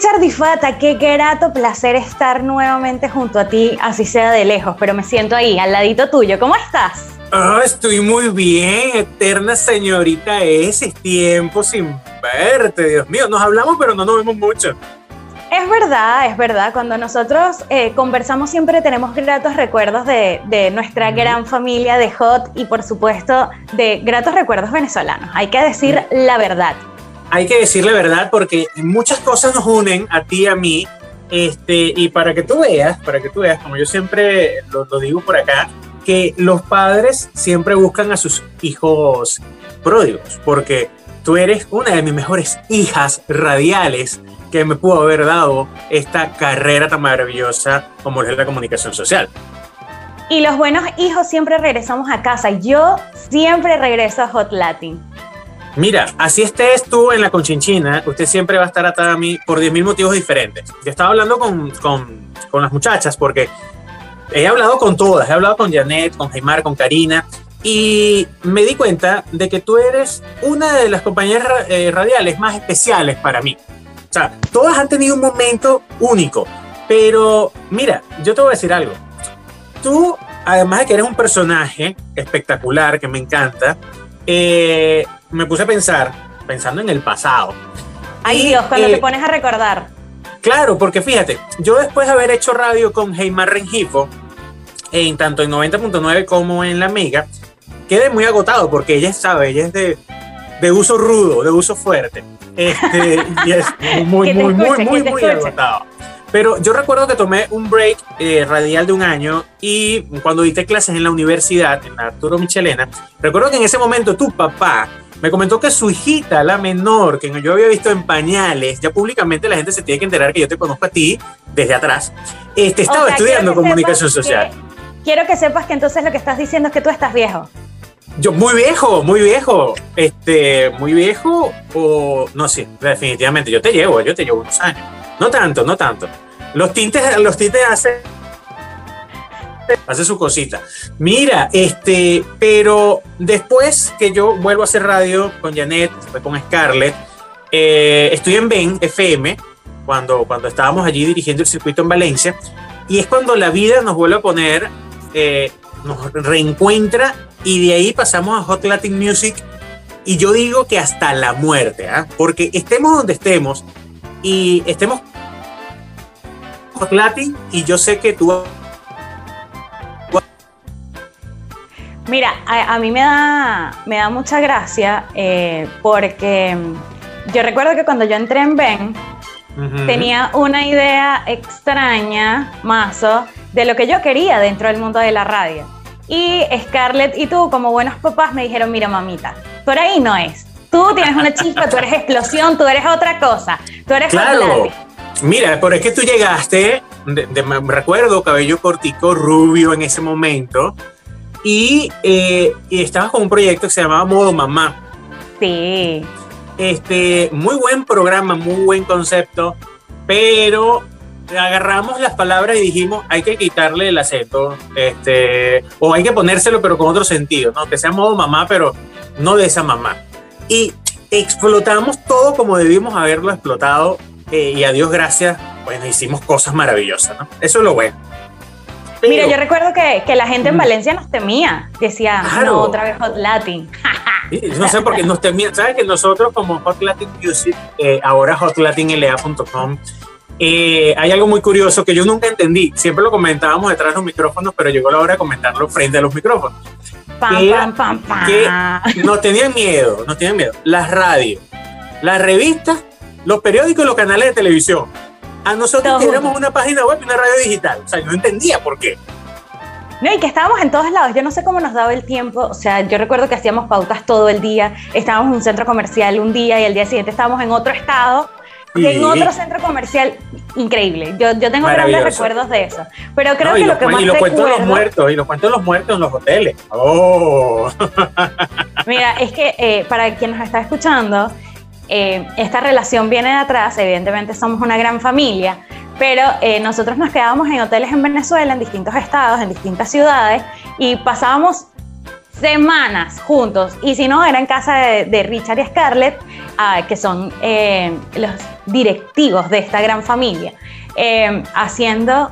Richard Difata, qué grato placer estar nuevamente junto a ti, así sea de lejos, pero me siento ahí, al ladito tuyo. ¿Cómo estás? Oh, estoy muy bien, eterna señorita. Ese tiempo sin verte, Dios mío. Nos hablamos, pero no nos vemos mucho. Es verdad, es verdad. Cuando nosotros eh, conversamos siempre tenemos gratos recuerdos de, de nuestra gran familia de Hot y por supuesto de gratos recuerdos venezolanos. Hay que decir la verdad hay que decirle verdad porque muchas cosas nos unen a ti y a mí. Este, y para que tú veas, para que tú veas, como yo siempre lo, digo por acá, que los padres siempre buscan a sus hijos pródigos, porque tú eres una de mis mejores hijas radiales que me pudo haber dado esta carrera tan maravillosa como es la comunicación social. Y los buenos hijos siempre regresamos a casa. Yo siempre regreso a Hot Latin. Mira, así estés tú en la conchinchina, usted siempre va a estar atada a mí por 10.000 motivos diferentes. Yo estaba hablando con, con, con, las muchachas porque he hablado con todas, he hablado con Janet, con Jaimar, con Karina, y me di cuenta de que tú eres una de las compañeras eh, radiales más especiales para mí. O sea, todas han tenido un momento único, pero mira, yo te voy a decir algo. Tú, además de que eres un personaje espectacular, que me encanta, eh, me puse a pensar, pensando en el pasado. Ay Dios, cuando te eh, pones a recordar. Claro, porque fíjate, yo después de haber hecho radio con Heimar Rengifo, en tanto en 90.9 como en La Mega, quedé muy agotado porque ella sabe, ella es de, de uso rudo, de uso fuerte. Este, y es muy, muy, muy, muy, muy agotado. Pero yo recuerdo que tomé un break eh, radial de un año y cuando diste clases en la universidad, en Arturo Michelena, recuerdo que en ese momento tu papá me comentó que su hijita, la menor, que yo había visto en pañales, ya públicamente la gente se tiene que enterar que yo te conozco a ti desde atrás, este, estaba estudiando comunicación social. quiero que sepas que entonces lo que estás diciendo es que tú estás viejo. Yo, muy viejo, muy viejo. Este, muy viejo, o no sé, definitivamente. Yo te llevo, yo te llevo unos años. No tanto, no tanto. Los tintes, los tintes hacen hace su cosita. Mira, este, pero después que yo vuelvo a hacer radio con Janet, después con Scarlett, eh, estoy en Ben FM, cuando, cuando estábamos allí dirigiendo el circuito en Valencia, y es cuando la vida nos vuelve a poner, eh, nos reencuentra, y de ahí pasamos a Hot Latin Music, y yo digo que hasta la muerte, ¿ah? porque estemos donde estemos, y estemos Hot Latin, y yo sé que tú Mira, a, mí me da, me da mucha gracia eh, porque yo recuerdo que cuando yo entré en Ben, tenía una idea extraña, mazo, de lo que yo quería dentro del mundo de la radio. Y Scarlett y tú, como buenos papás, me dijeron, mira mamita, por ahí no es. Tú tienes una chispa, tú eres explosión, tú eres otra cosa, tú eres claro. Mira, pero es que tú llegaste, de, recuerdo, cabello cortico, rubio en ese momento, y, eh, y estabas con un proyecto que se llamaba Modo Mamá. Sí. Este, muy buen programa, muy buen concepto, pero agarramos las palabras y dijimos, hay que quitarle el acento, este, o hay que ponérselo pero con otro sentido, ¿no? Que sea modo mamá, pero no de esa mamá. Y explotamos todo como debimos haberlo explotado eh, y a Dios gracias, bueno, hicimos cosas maravillosas, ¿no? Eso es lo bueno. Mira, yo recuerdo que, que, la gente en Valencia nos temía. Decía, no, otra vez Hot Latin. no sé por qué nos temían. ¿Sabes que nosotros como Hot Latin Music, eh, ahora hotlatinla.com, eh, hay algo muy curioso que yo nunca entendí. Siempre lo comentábamos detrás de los micrófonos, pero llegó la hora de comentarlo frente a los micrófonos. Pam, pam, pam, pam. Que nos tenían miedo, nos tenían miedo. Las radios, las revistas, los periódicos y los canales de televisión a nosotros teníamos una página web y una radio digital. O sea, yo no entendía por qué. No, y que estábamos en todos lados. Yo no sé cómo nos daba el tiempo. O sea, yo recuerdo que hacíamos pautas todo el día. Estábamos en un centro comercial un día y el día siguiente estábamos en otro estado. En otro centro comercial increíble. Yo, yo tengo grandes recuerdos de eso. Pero creo que lo que más Y los cuentos de los muertos, y los cuentos de los muertos en los hoteles. ¡Oh! Mira, es que eh, para quien nos está escuchando, eh, esta relación viene de atrás, evidentemente somos una gran familia, pero eh, nosotros nos quedábamos en hoteles en Venezuela, en distintos estados, en distintas ciudades, y pasábamos semanas juntos, y si no, era en casa de, Richard y Scarlett, ah, que son eh, los directivos de esta gran familia, eh, haciendo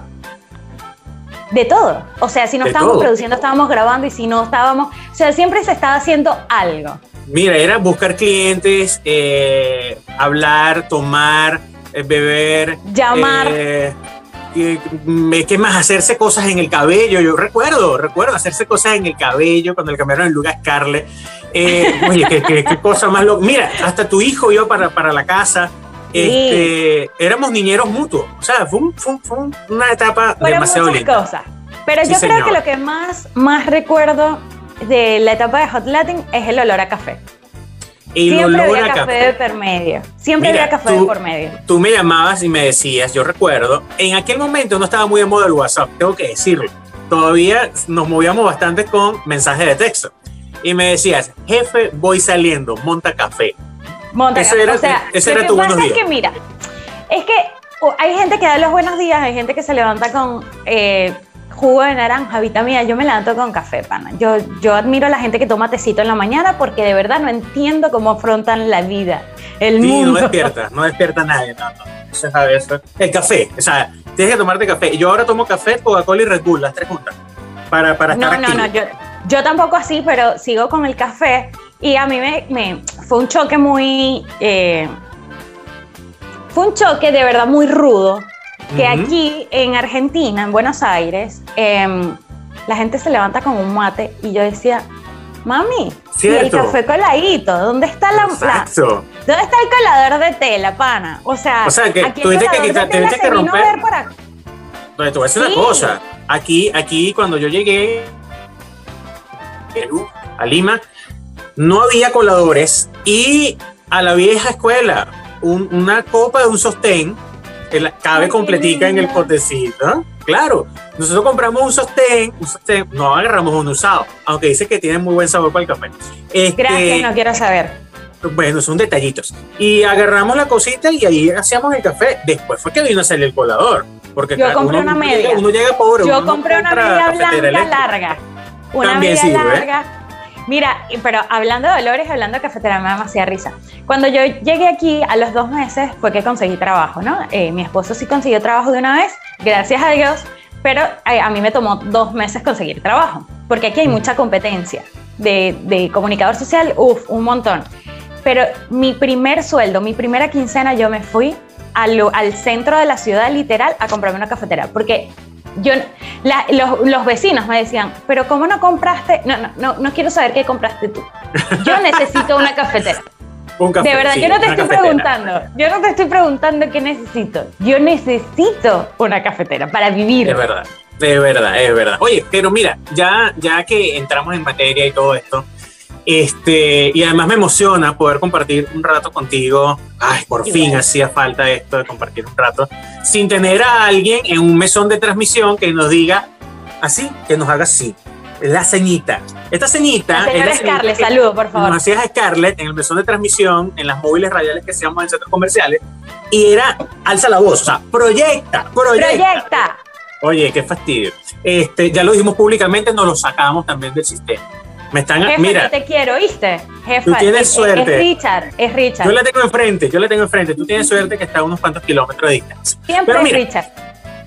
de todo. O sea, si no estábamos produciendo, estábamos grabando y si no estábamos, o sea, siempre se estaba haciendo algo. Mira, era buscar clientes, eh, hablar, tomar, eh, beber, llamar. ¿Qué más? Hacerse cosas en el cabello. Yo recuerdo, recuerdo hacerse cosas en el cabello cuando le cambiaron el lugar a Scarlett. oye, qué, cosa más loca. Mira, hasta tu hijo iba para, para la casa este, éramos niñeros mutuos. O sea, fue, una etapa demasiado linda. cosas. Pero yo creo que lo que más, más recuerdo de la etapa de Hot Latin es el olor a café. Siempre había café, de por medio. Siempre había café de por medio. Tú me llamabas y me decías, yo recuerdo, en aquel momento no estaba muy de moda el WhatsApp, tengo que decirlo. Todavía nos movíamos bastante con mensajes de texto. Y me decías, jefe, voy saliendo, monta café. Ese era, o sea, ese era tu buenos días. Es que mira, es que hay gente que da los buenos días, hay gente que se levanta con eh, jugo de naranja, vitamina. Yo me levanto con café, pana. Yo, yo admiro a la gente que toma tecito en la mañana porque de verdad no entiendo cómo afrontan la vida, el sí, mundo. no despierta, no despierta nadie, no, no. Eso El café, o sea, tienes que tomarte café. Yo ahora tomo café, Coca-Cola y Red Bull, las tres juntas, para, para estar No, no, no, yo, yo tampoco así, pero sigo con el café y a mí me, fue un choque muy... Eh, fue un choque de verdad muy rudo, que aquí en Argentina, en Buenos Aires, em, la gente se levanta con un mate y yo decía, mami, y el café coladito, ¿dónde está la, ¿Dónde está el colador de tela, pana? O sea, o sea que tuviste que, quitar, tuviste que romper. Entonces, te voy a decir una cosa. Aquí, aquí cuando yo llegué a Lima, no había coladores y a la vieja escuela, una copa de un sostén cabe completica en el potecito. Claro, nosotros compramos un sostén, un sostén, no agarramos un usado, aunque dice que tiene muy buen sabor para el café. Este, Gracias, no quiero saber. Bueno, son detallitos. Y agarramos la cosita y ahí hacíamos el café. Después fue que vino a salir el colador. Porque yo compré una media. Uno llega pobre. Yo compré una media blanca larga. Una media larga Mira, pero hablando de dolores, hablando de cafetera, me da demasiada risa. Cuando yo llegué aquí a los dos meses fue que conseguí trabajo, ¿no? Eh, mi esposo sí consiguió trabajo de una vez, gracias a Dios, pero eh, a mí me tomó dos meses conseguir trabajo, porque aquí hay mm. mucha competencia de, comunicador social, uff, un montón. Pero mi primer sueldo, mi primera quincena, yo me fui al, al centro de la ciudad literal a comprarme una cafetera, porque yo, los, vecinos me decían, pero ¿cómo no compraste? No, no, no, no quiero saber qué compraste tú. Yo necesito una cafetera. de verdad, yo no te estoy preguntando, yo no te estoy preguntando qué necesito. Yo necesito una cafetera para vivir. Es verdad, es verdad, es verdad. Oye, pero mira, ya, ya que entramos en materia y todo esto, este, y además me emociona poder compartir un rato contigo. Ay, por fin hacía falta esto de compartir un rato. Sin tener a alguien en un mesón de transmisión que nos diga así, que nos haga así. La ceñita. Esta ceñita. La Scarlett, saludo, por favor. Nos hacías Scarlett en el mesón de transmisión, en las móviles radiales que seamos en centros comerciales. Y era, alza la voz, o sea, proyecta, proyecta. Proyecta. Oye, qué fastidio. Este, ya lo dijimos públicamente, nos lo sacamos también del sistema. Me están, Jefe, mira, te quiero, ¿oíste? Jefa, tú tienes suerte. Es Richard, es Richard. Yo la tengo enfrente, yo la tengo enfrente. Tú tienes suerte que está a unos cuantos kilómetros de distancia. Siempre es Richard.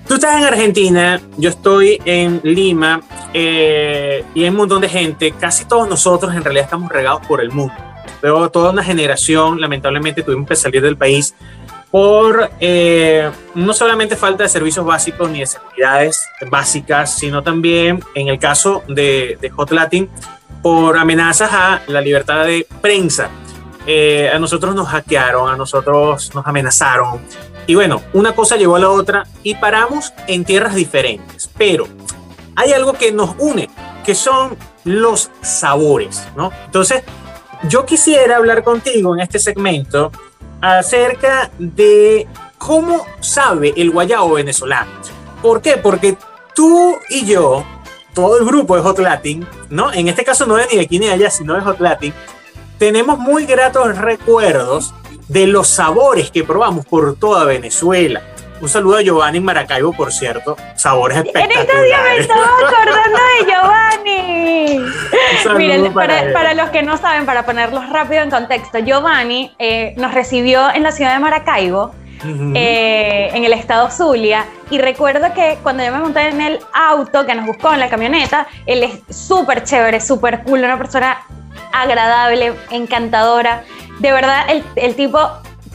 Tú estás en Argentina, yo estoy en Lima eh, y hay un montón de gente. Casi todos nosotros en realidad estamos regados por el mundo. Pero toda una generación, lamentablemente, tuvimos que salir del país por eh, no solamente falta de servicios básicos ni de seguridades básicas, sino también en el caso de, de Hot Latin, por amenazas a la libertad de prensa. Eh, a nosotros nos hackearon, a nosotros nos amenazaron. Y bueno, una cosa llevó a la otra y paramos en tierras diferentes. Pero hay algo que nos une, que son los sabores, ¿no? Entonces, yo quisiera hablar contigo en este segmento acerca de cómo sabe el guayabo venezolano. ¿Por qué? Porque tú y yo todo el grupo de Hot Latin, ¿no? En este caso no es ni de aquí ni de allá, sino de Hot Latin, tenemos muy gratos recuerdos de los sabores que probamos por toda Venezuela. Un saludo a Giovanni Maracaibo, por cierto. Sabores espectaculares. En este día me estaba acordando de Giovanni. Miren, para, los que no saben, para ponerlos rápido en contexto, Giovanni eh, nos recibió en la ciudad de Maracaibo eh, en el estado Zulia. Y recuerdo que cuando yo me monté en el auto que nos buscó en la camioneta, él es súper chévere, súper cool, una persona agradable, encantadora. De verdad, el, el tipo,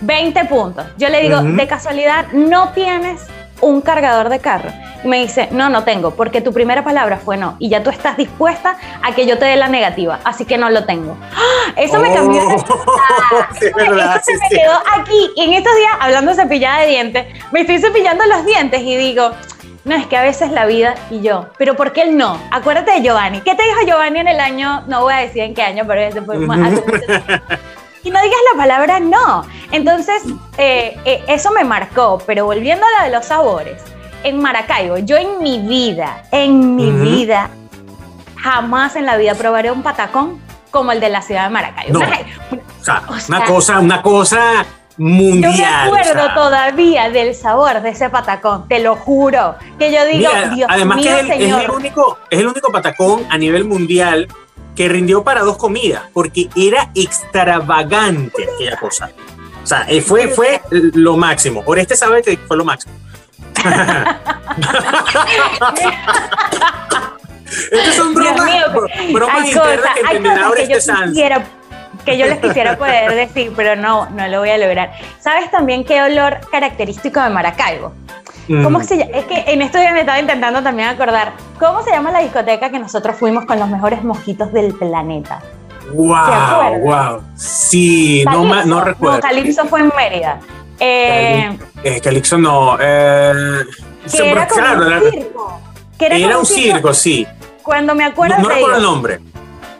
20 puntos. Yo le digo, de casualidad, no tienes un cargador de carro. Y me dice, no, no tengo, porque tu primera palabra fue no. Y ya tú estás dispuesta a que yo te dé la negativa. Así que no lo tengo. ¡Ah! Eso me cambió. Oh, eso se me quedó aquí. Y en estos días, hablando de cepillada de dientes, me estoy cepillando los dientes y digo, no, es que a veces la vida y yo, pero ¿por qué él no? Acuérdate de Giovanni. ¿Qué te dijo Giovanni en el año? No voy a decir en qué año, pero ese fue más y no digas la palabra no. Entonces, eh, eh, eso me marcó, pero volviendo a la de los sabores, en Maracaibo, yo en mi vida, en mi vida, jamás en la vida probaré un patacón como el de la ciudad de Maracaibo. Una, cosa, una cosa mundial. Yo me acuerdo todavía del sabor de ese patacón, te lo juro. Que yo digo, Dios además que es el, único, es el único patacón a nivel mundial que rindió para dos comidas, porque era extravagante aquella cosa. O sea, eh, fue, fue lo máximo. Por este sabe que fue lo máximo. Estas son bromas, bromas internas que entenderá Sanz. Que yo les quisiera poder decir, pero no, no lo voy a lograr. ¿Sabes también qué olor característico de Maracaibo? ¿Cómo mm. se llama? Es que en esto ya me estaba intentando también acordar. ¿Cómo se llama la discoteca que nosotros fuimos con los mejores mojitos del planeta? ¡Wow! ¡Wow! Sí, no, no recuerdo. No, Calipso fue en Mérida. Eh, eh Calipso no. Eh, que era como un circo. era, un circo, sí. Cuando me acuerdo. No, no recuerdo el nombre.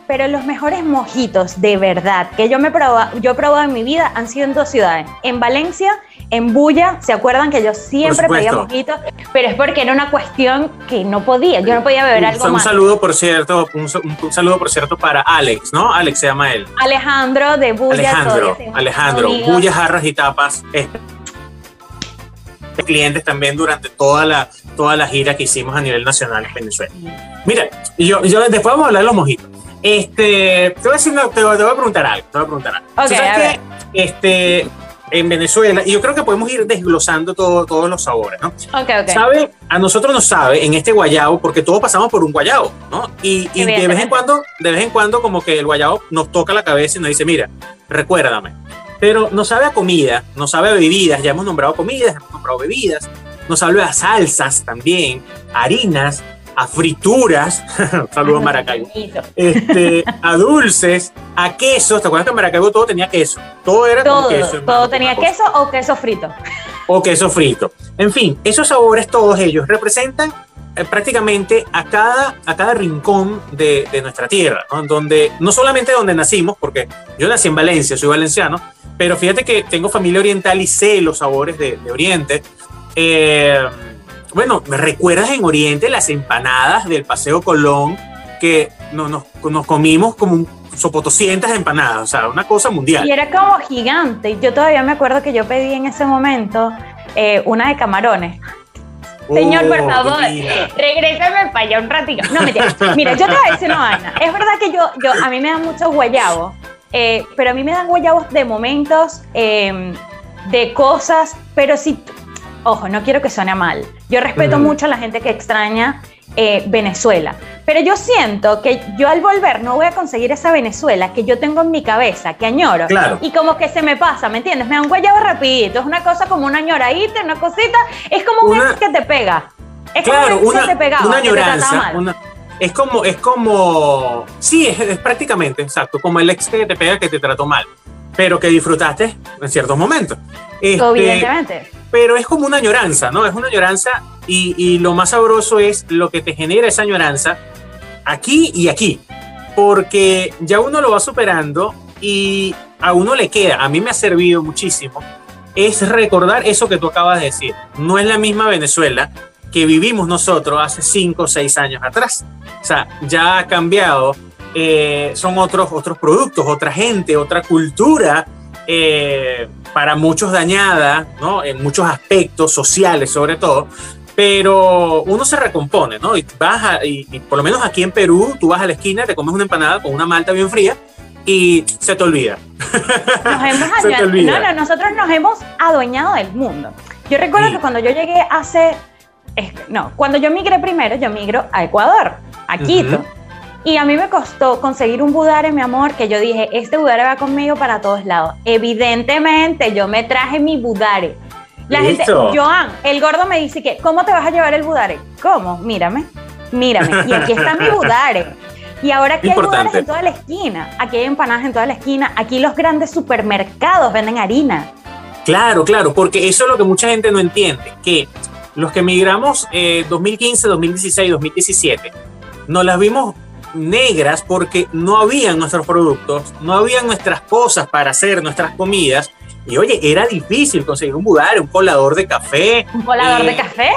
Pero los mejores mojitos, de verdad, que yo, me he yo he probado en mi vida han sido en dos ciudades. En Valencia en Bulla, ¿se acuerdan que yo siempre pedía mojitos? Pero es porque era una cuestión que no podía, yo no podía beber algo un más. Un saludo, por cierto, un, saludo, por cierto, para Alex, ¿no? Alex se llama él. Alejandro de Bulla. Alejandro, Alejandro, Bulla, jarras y tapas. clientes también durante toda la, toda la gira que hicimos a nivel nacional en Venezuela. Mira, yo, yo después vamos a hablar de los mojitos. Este, te voy a decir, te, voy, a preguntar algo, te voy a preguntar algo. Okay, este, en Venezuela, y yo creo que podemos ir desglosando todo, todos los sabores, ¿no? Ok, ok. Sabe, a nosotros nos sabe en este guayabo, porque todos pasamos por un guayabo, ¿no? Y, y de vez en cuando, de vez en cuando, como que el guayabo nos toca la cabeza y nos dice, mira, recuérdame. Pero nos sabe a comida, nos sabe a bebidas, ya hemos nombrado comidas, hemos nombrado bebidas, nos sabe a salsas también, harinas, a frituras, saludos Maracaibo, este, a dulces, a quesos. ¿Te acuerdas que en Maracaibo todo tenía queso? Todo era todo, queso. Todo tenía queso o queso frito. O queso frito. En fin, esos sabores, todos ellos, representan eh, prácticamente a cada, a cada rincón de, nuestra tierra, ¿no? Donde, no solamente donde nacimos, porque yo nací en Valencia, soy valenciano, pero fíjate que tengo familia oriental y sé los sabores de, de Oriente. Eh, bueno, ¿me recuerdas en Oriente las empanadas del Paseo Colón que nos, nos, comimos como un sopotoscientas empanadas, o sea, una cosa mundial. Y era como gigante. Yo todavía me acuerdo que yo pedí en ese momento eh, una de camarones. Señor, por oh, favor, regrésame para allá un ratito. No, mentira. Mira, yo te voy a decir una vaina. Es verdad que yo, yo a mí me dan muchos guayabos, eh, pero a mí me dan guayabos de momentos, em, de cosas, pero si ojo, no quiero que suene mal. Yo respeto mucho a la gente que extraña eh, Venezuela, pero yo siento que yo al volver no voy a conseguir esa Venezuela que yo tengo en mi cabeza, que añoro. Y como que se me pasa, ¿me entiendes? Me da un guayabo rapidito, es una cosa como una añoradita, una cosita, es como un que te pega. Es claro, como una, te pegaba, una añoranza, es como, es como, sí, es, prácticamente, exacto, como el ex que te pega que te trató mal, pero que disfrutaste en ciertos momentos. Este, Evidentemente pero es como una añoranza, ¿no? Es una añoranza y, lo más sabroso es lo que te genera esa añoranza aquí y aquí, porque ya uno lo va superando y a uno le queda, a mí me ha servido muchísimo, es recordar eso que tú acabas de decir. No es la misma Venezuela que vivimos nosotros hace 5 o 6 años atrás. O sea, ya ha cambiado, eh, son otros, otros productos, otra gente, otra cultura. Eh, para muchos dañada, ¿no? En muchos aspectos sociales sobre todo, pero uno se recompone, ¿no? Y vas y, por lo menos aquí en Perú, tú vas a la esquina, te comes una empanada con una malta bien fría y se te olvida. Nos hemos se te olvida. No, no, nosotros nos hemos adueñado del mundo. Yo recuerdo que cuando yo llegué hace. No, cuando yo migré primero, yo migro a Ecuador, a Quito. Y a mí me costó conseguir un budare, mi amor, que yo dije, este budare va conmigo para todos lados. Evidentemente, yo me traje mi budare. La gente, Joan, el gordo me dice que, ¿cómo te vas a llevar el budare? ¿Cómo? Mírame, mírame. Y aquí está mi budare. Y ahora aquí hay budares en toda la esquina. Aquí hay empanadas en toda la esquina. Aquí los grandes supermercados venden harina. Claro, claro, porque eso es lo que mucha gente no entiende, que los que emigramos eh, 2015, 2016, 2017, nos las vimos negras porque no habían nuestros productos, no habían nuestras cosas para hacer nuestras comidas. Y oye, era difícil conseguir un budar, un colador de café. ¿Un colador de eh, café?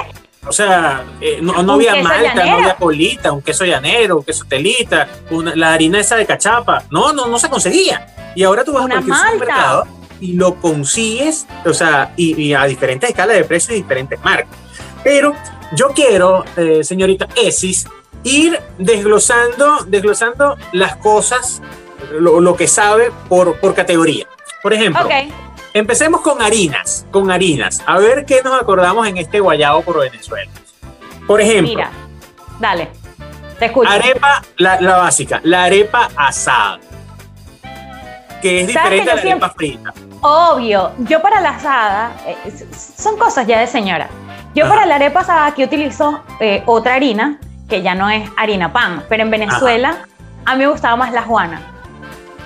O sea, eh, no, había malta, no había colita, un queso llanero, un queso telita, la harina esa de cachapa. No, no, no se conseguía. Y ahora tú vas a cualquier supermercado y lo consigues, o sea, y, a diferentes escalas de precios y diferentes marcas. Pero yo quiero, eh, señorita Esis, ir desglosando, desglosando las cosas, lo, que sabe por, por categoría. Por ejemplo, empecemos con harinas, con harinas. A ver qué nos acordamos en este guayabo por Venezuela. Por ejemplo. Mira, dale, te escucho. Arepa, la, la básica, la arepa asada que es diferente a la arepa frita. Obvio, yo para la asada, eh, son cosas ya de señora. Yo para la arepa asada aquí utilizo eh, otra harina, que ya no es harina pan, pero en Venezuela a mí me gustaba más la juana.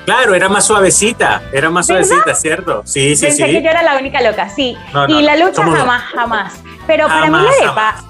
Claro, era más suavecita, era más suavecita, ¿cierto? Sí, sí, Pensé sí. que yo era la única loca, sí. y la lucha jamás, jamás. Pero para mí la arepa,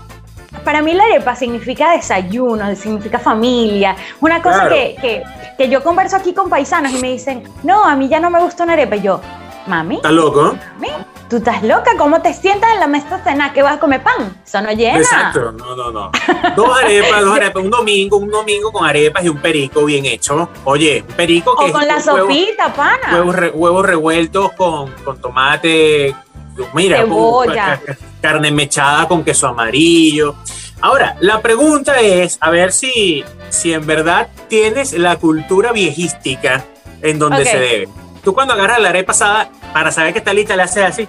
para mí la arepa significa desayuno, significa familia. Una cosa que, que, yo converso aquí con paisanos y me dicen, no, a mí ya no me gusta una arepa. Y yo, mami. ¿Estás loco? Mami, tú estás loca. ¿Cómo te sientas en la mesa de cena que vas a comer pan? Eso no llena. Exacto, no, no, no. Dos arepas, dos arepas. Un domingo, un domingo con arepas y un perico bien hecho. Oye, un perico que. O con la sopita, pana. Huevos, revueltos con, con tomate. Mira, Cebolla. carne mechada con queso amarillo. Ahora, la pregunta es, a ver si, si en verdad tienes la cultura viejística en donde se debe. Tú cuando agarras la arepa pasada, para saber que está lista, le haces así.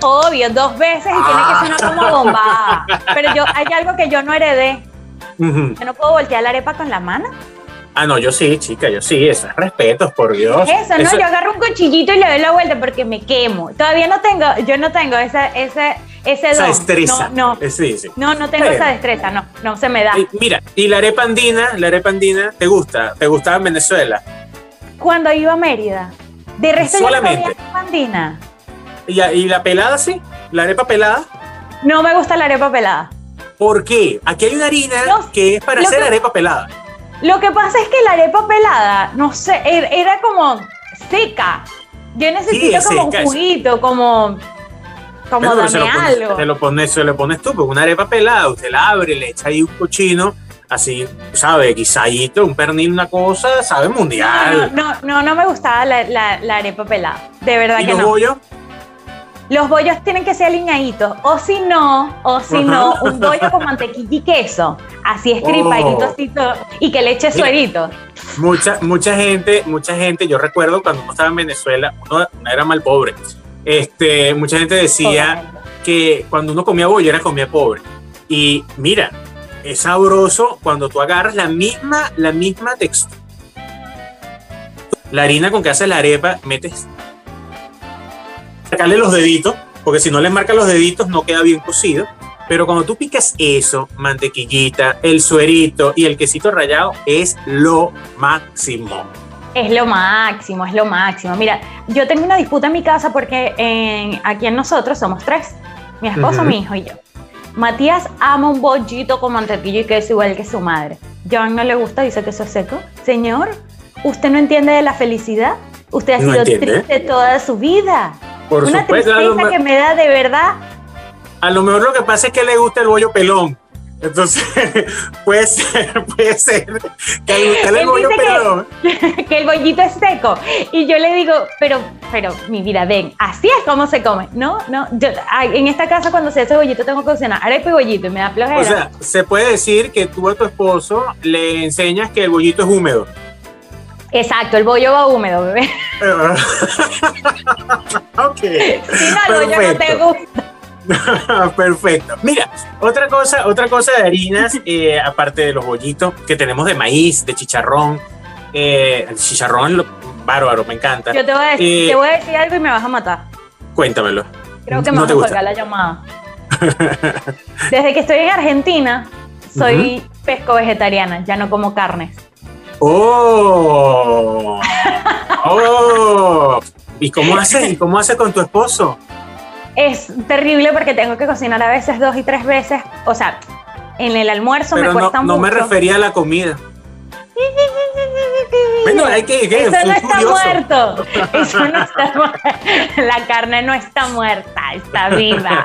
Obvio, dos veces y tiene que sonar como bomba. Pero yo, hay algo que yo no heredé. Yo no puedo voltear la arepa con la mano. Ah, no, yo sí, chica, yo sí, eso es respeto, por Dios. Eso, ¿no? Yo agarro un cuchillito y le doy la vuelta porque me quemo. Todavía no tengo, yo no tengo esa, ese, ese esa destreza. No, no, eh, sí, sí. no, no tengo esa destreza, no, no se me da. mira, y la arepa andina, la arepa andina, ¿te gusta? ¿Te gustaba en Venezuela? Cuando iba a Mérida. De resto Solamente. arepa andina. ¿Y, ¿Y la pelada sí? ¿La arepa pelada? No me gusta la arepa pelada. ¿Por qué? Aquí hay una harina que es para hacer arepa pelada. Lo que pasa es que la arepa pelada, no sé, er, era como seca. Yo necesito como un juguito, como como dame algo. Se lo pones, se lo pones tú, porque una arepa pelada, usted la abre, le echa ahí un cochino, así, ¿sabe? Guisadito, un pernil, una cosa, sabe mundial. No, no, no, me gustaba la, la, arepa pelada, de verdad ¿Y que los no. bollos? Los bollos tienen que ser aliñaditos, o si no, o si no, un bollo con mantequilla y queso, así escripadito, oh. y que le eche suerito. Mucha, mucha gente, mucha gente, yo recuerdo cuando uno estaba en Venezuela, uno, era mal pobre. Este, mucha gente decía que cuando uno comía bollo era comía pobre. Y mira, es sabroso cuando tú agarras la misma, la misma textura. La harina con que haces la arepa, metes sacarle los deditos, porque si no le marcas los deditos no queda bien cocido. Pero cuando tú picas eso, mantequillita, el suerito y el quesito rallado, es lo máximo. Es lo máximo, es lo máximo. Mira, yo tengo una disputa en mi casa porque en, aquí en nosotros somos tres, mi esposo, mi hijo y yo. Matías ama un bollito con mantequilla y queso igual que su madre. Joan no le gusta, dice que eso es seco. Señor, ¿usted no entiende de la felicidad? Usted ha sido triste toda su vida. Una tristeza que me da de verdad. A lo mejor lo que pasa es que le gusta el bollo pelón. Entonces, puede ser, puede ser que el bollo. Que, el bollito es seco. Y yo le digo, pero, pero, mi vida, ven, así es como se come. No, no, yo, en esta casa cuando se hace bollito tengo que cocinar arepa y bollito y me da flojera. O sea, se puede decir que tú a tu esposo le enseñas que el bollito es húmedo. Exacto, el bollo va húmedo, bebé. ok. Si no, el bollo no te gusta. Perfecto. Mira, otra cosa, otra cosa de harinas, eh, aparte de los bollitos que tenemos de maíz, de chicharrón. Eh, el chicharrón, lo, bárbaro, me encanta. Yo te voy, a decir, Eh, te voy a decir algo y me vas a matar. Cuéntamelo. Creo que me ¿No vas a colgar la llamada. Desde que estoy en Argentina, soy pesco vegetariana, ya no como carnes. ¡Oh! ¡Oh! ¿Y cómo haces? ¿Y cómo haces con tu esposo? Es terrible porque tengo que cocinar a veces dos y tres veces. O sea, en el almuerzo me Pero no, cuesta no me mucho. refería a la comida. Bueno, hay que. que Eso no está muerto. Eso no está muerto. La carne no está muerta, está viva.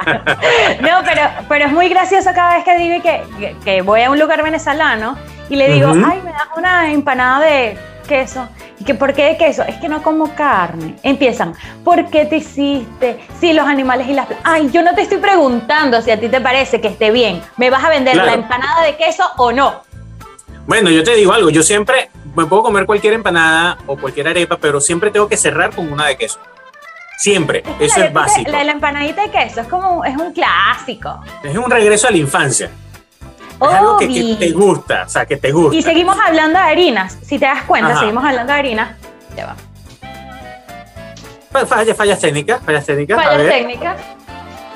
No, pero, pero es muy gracioso cada vez que digo que, que- que voy a un lugar venezolano y le digo, Ujú. ay, me das una empanada de queso. ¿Y que por qué de queso? Es que no como carne. Empiezan, ¿por qué te hiciste? Sí, los animales y las... Ay, yo no te estoy preguntando si a ti te parece que esté bien. ¿Me vas a vender Claro. la empanada de queso o no? Bueno, yo te digo algo. Yo siempre me puedo comer cualquier empanada o cualquier arepa, pero siempre tengo que cerrar con una de queso. Siempre. que Eso es básico. La, la empanadita de queso es como es un clásico. Es un regreso a la infancia. Es algo que, te gusta, o sea, que te gusta. Y seguimos hablando de harinas. Si te das cuenta, Ajá. seguimos hablando de harinas. Ya va. Fa- Falla, fallas técnicas, fallas técnicas. Fallas técnicas.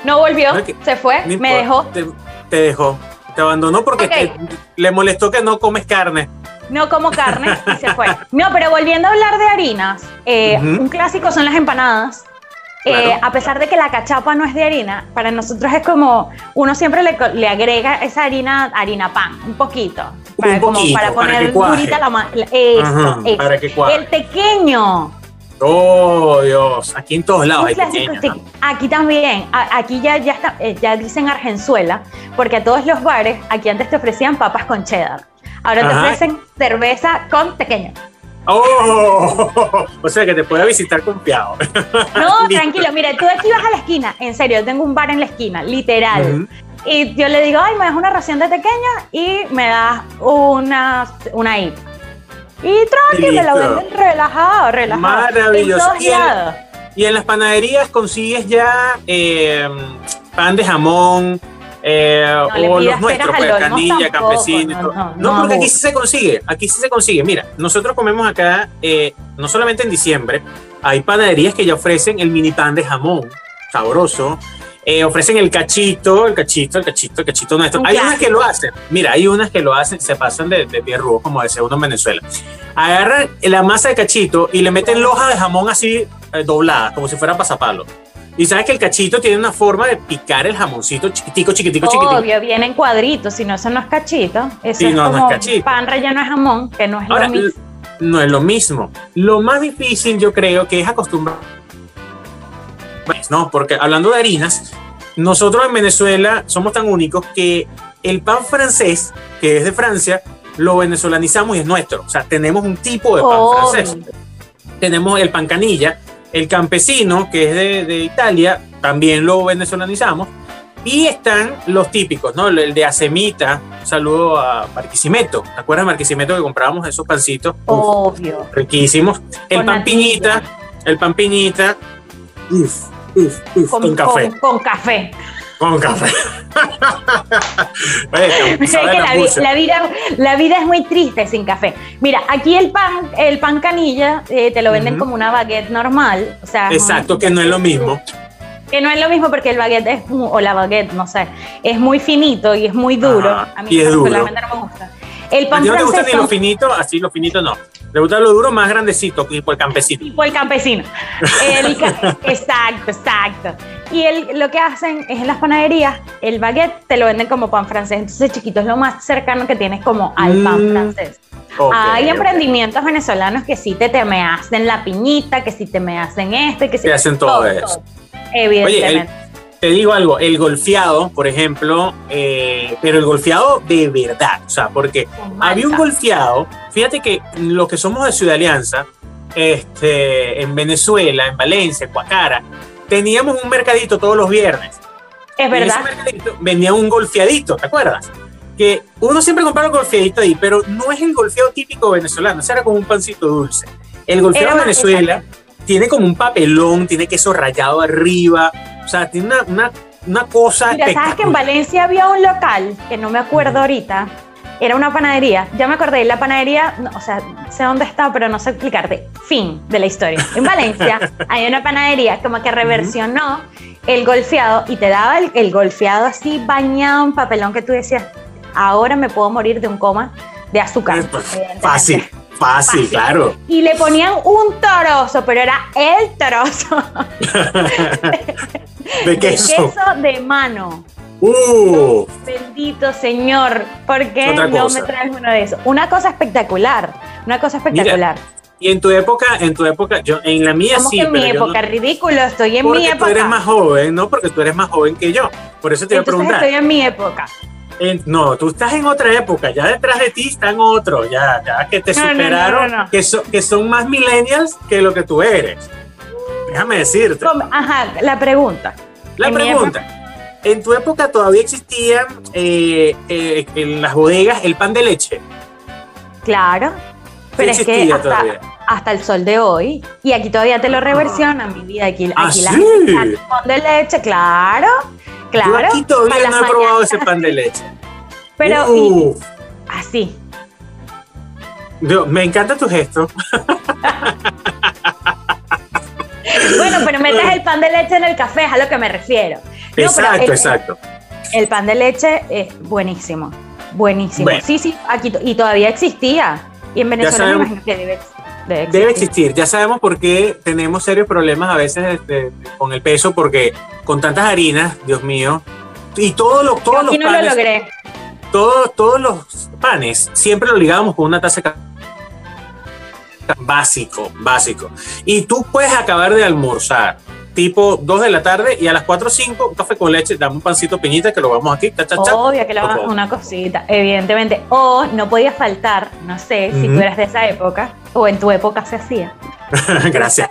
No volvió, se fue, No me dejó. Te, te dejó. Te abandonó porque Ok. te- le molestó que no comes carne. No como carne y se fue. No, pero volviendo a hablar de harinas, eh, Ujú. un clásico son las empanadas. Eh, Claro. a pesar de que la cachapa no es de harina, para nosotros es como uno siempre le, le agrega esa harina, harina pan, un poquito. Para, Un como poquito, para para poner cuaje. durita la ma- la- Eso, Ajá, eso. para que cuaje. El pequeño. Oh, Dios. Aquí en todos lados hay. Aquí también, aquí ya, ya, está, eh, ya dicen Argenzuela, porque a todos los bares, aquí antes te ofrecían papas con cheddar. Ahora te Ajá. ofrecen cerveza con pequeño. Oh, o sea que te puede visitar confiado. No, tranquilo, mira, tú aquí vas a la esquina, en serio, yo tengo un bar en la esquina, literal. Y yo le digo, ay, me das una ración de pequeña y me das una, una IPA. Y tranqui, me la venden relajado, relajado. Maravilloso. Y en las panaderías consigues ya eh, pan de jamón. eh, No o los nuestros, pues, canilla, tampoco, no, porque aquí sí se consigue, aquí sí se consigue. Mira, nosotros comemos acá, eh, no solamente en diciembre, hay panaderías que ya ofrecen el mini pan de jamón, sabroso. Eh, ofrecen el cachito, el cachito, el cachito, el cachito nuestro. Hay unas que lo hacen, mira, hay unas que lo hacen, se pasan de, de pie rubo, como decía uno en Venezuela. Agarran la masa de cachito y le meten lojas de jamón así eh, dobladas, como si fueran pasapalo. Y sabes que el cachito tiene una forma de picar el jamoncito chiquitico, chiquitico, chiquitico. Obvio, viene en cuadritos, si no, eso no es cachito. Eso es no, no es como cachito. pan relleno de jamón, que no es Ahora, lo mismo. no es lo mismo. Lo más difícil, yo creo, que es acostumbrar. Pues, no, porque hablando de harinas, nosotros en Venezuela somos tan únicos que el pan francés, que es de Francia, lo venezolanizamos y es nuestro. O sea, tenemos un tipo de pan Obvio. francés. Tenemos el pan canilla, el campesino, que es de, de Italia, también lo venezolanizamos. Y están los típicos, ¿no? El de Acemita, un saludo a Marquisimeto. ¿Te acuerdas de Marquisimeto que comprábamos esos pancitos? Uf, Obvio. riquísimos. El Con pan piñita, el pan piñita. Uf, uf, uf, con, café. Con, con café. Con café. Oye, que la vi- vida, la vida es muy triste sin café. Mira, aquí el pan, el pan canilla eh, te lo venden como una baguette normal. O sea, Exacto, que no es lo mismo. Que no es lo mismo porque el baguette es, o la baguette, no sé, es muy finito y es muy duro. Ajá, a mí y es duro. no me gusta. El A pan ti no te gusta ni lo finito, así lo finito no. Le gusta lo duro más grandecito, tipo el campesino. tipo el campesino. El exacto, exacto. Y el, lo que hacen es en las panaderías, el baguette te lo venden como pan francés. Entonces, chiquito, es lo más cercano que tienes como al pan Mm, francés. Hay emprendimientos venezolanos que sí te, te me hacen la piñita, que sí te me hacen este, que sí Te hacen todo eso. Evidentemente. Te digo algo, el golfeado, por ejemplo, eh, pero el golfeado de verdad, o sea, porque había un golfeado, fíjate que los que somos de Ciudad Alianza, este, en Venezuela, en Valencia, en Cuacara, teníamos un mercadito todos los viernes. Es verdad. ese mercadito vendía un golfeadito, ¿te acuerdas? que uno siempre compra el golfeadito ahí, pero no es el golfeado típico venezolano, o sea, era como un pancito dulce. El golfeado de Venezuela tiene como un papelón, tiene queso rallado arriba, o sea, tiene una, una, una cosa. Mira, ¿sabes que en Valencia había un local, que no me acuerdo ahorita, era una panadería. Ya me acordé, la panadería, o sea, sé dónde está, pero no sé explicarte. Fin de la historia. En Valencia hay una panadería como que reversionó el golfeado y te daba el, golfeado así bañado en papelón que tú decías, ahora me puedo morir de un coma de azúcar. Pues, fácil. Fácil, claro. Y le ponían un trozo, pero era el trozo. ¿De queso? De queso de mano. Uh. Bendito Señor, ¿por qué no me traes uno de esos? Una cosa espectacular, una cosa espectacular. y en tu época, en tu época, yo en la mía sí, que en mi época, ridículo, estoy en mi época. Porque tú eres más joven, no, porque tú eres más joven que yo. Por eso te iba a preguntar. estoy en mi época. No, tú estás en otra época, ya detrás de ti están otros, ya, ya que te superaron, que, que son más millennials que lo que tú eres. Déjame decirte. Ajá, la pregunta. La pregunta en tu época todavía existían eh, eh, en las bodegas el pan de leche. Claro, pero es que hasta, el sol de hoy, y aquí todavía te lo reversionan, mi vida. Aquí, ¿Ah, la gente pan de leche, claro, claro. Yo aquí todavía no he probado ese pan de leche. Pero, así. me encanta tu gesto. bueno, pero metes el pan de leche en el café, es a lo que me refiero exacto, exacto. El pan de leche es buenísimo, buenísimo. Sí, sí, aquí y todavía existía. Y en Venezuela me imagino que debe, debe, existir. debe, existir. Ya sabemos por qué tenemos serios problemas a veces este, con el peso, porque con tantas harinas, Dios mío, y todos los, todos los no panes, lo logré. Todos, todos los panes siempre lo ligábamos con una taza de básico, básico. Y tú puedes acabar de almorzar tipo 2 de la tarde y a las 4 o 5 un café con leche, dame un pancito piñita que lo vamos aquí, ta, Obvio que lo vamos una cosita, evidentemente. O no podía faltar, no sé, si tú eras de esa época o en tu época se hacía. Gracias.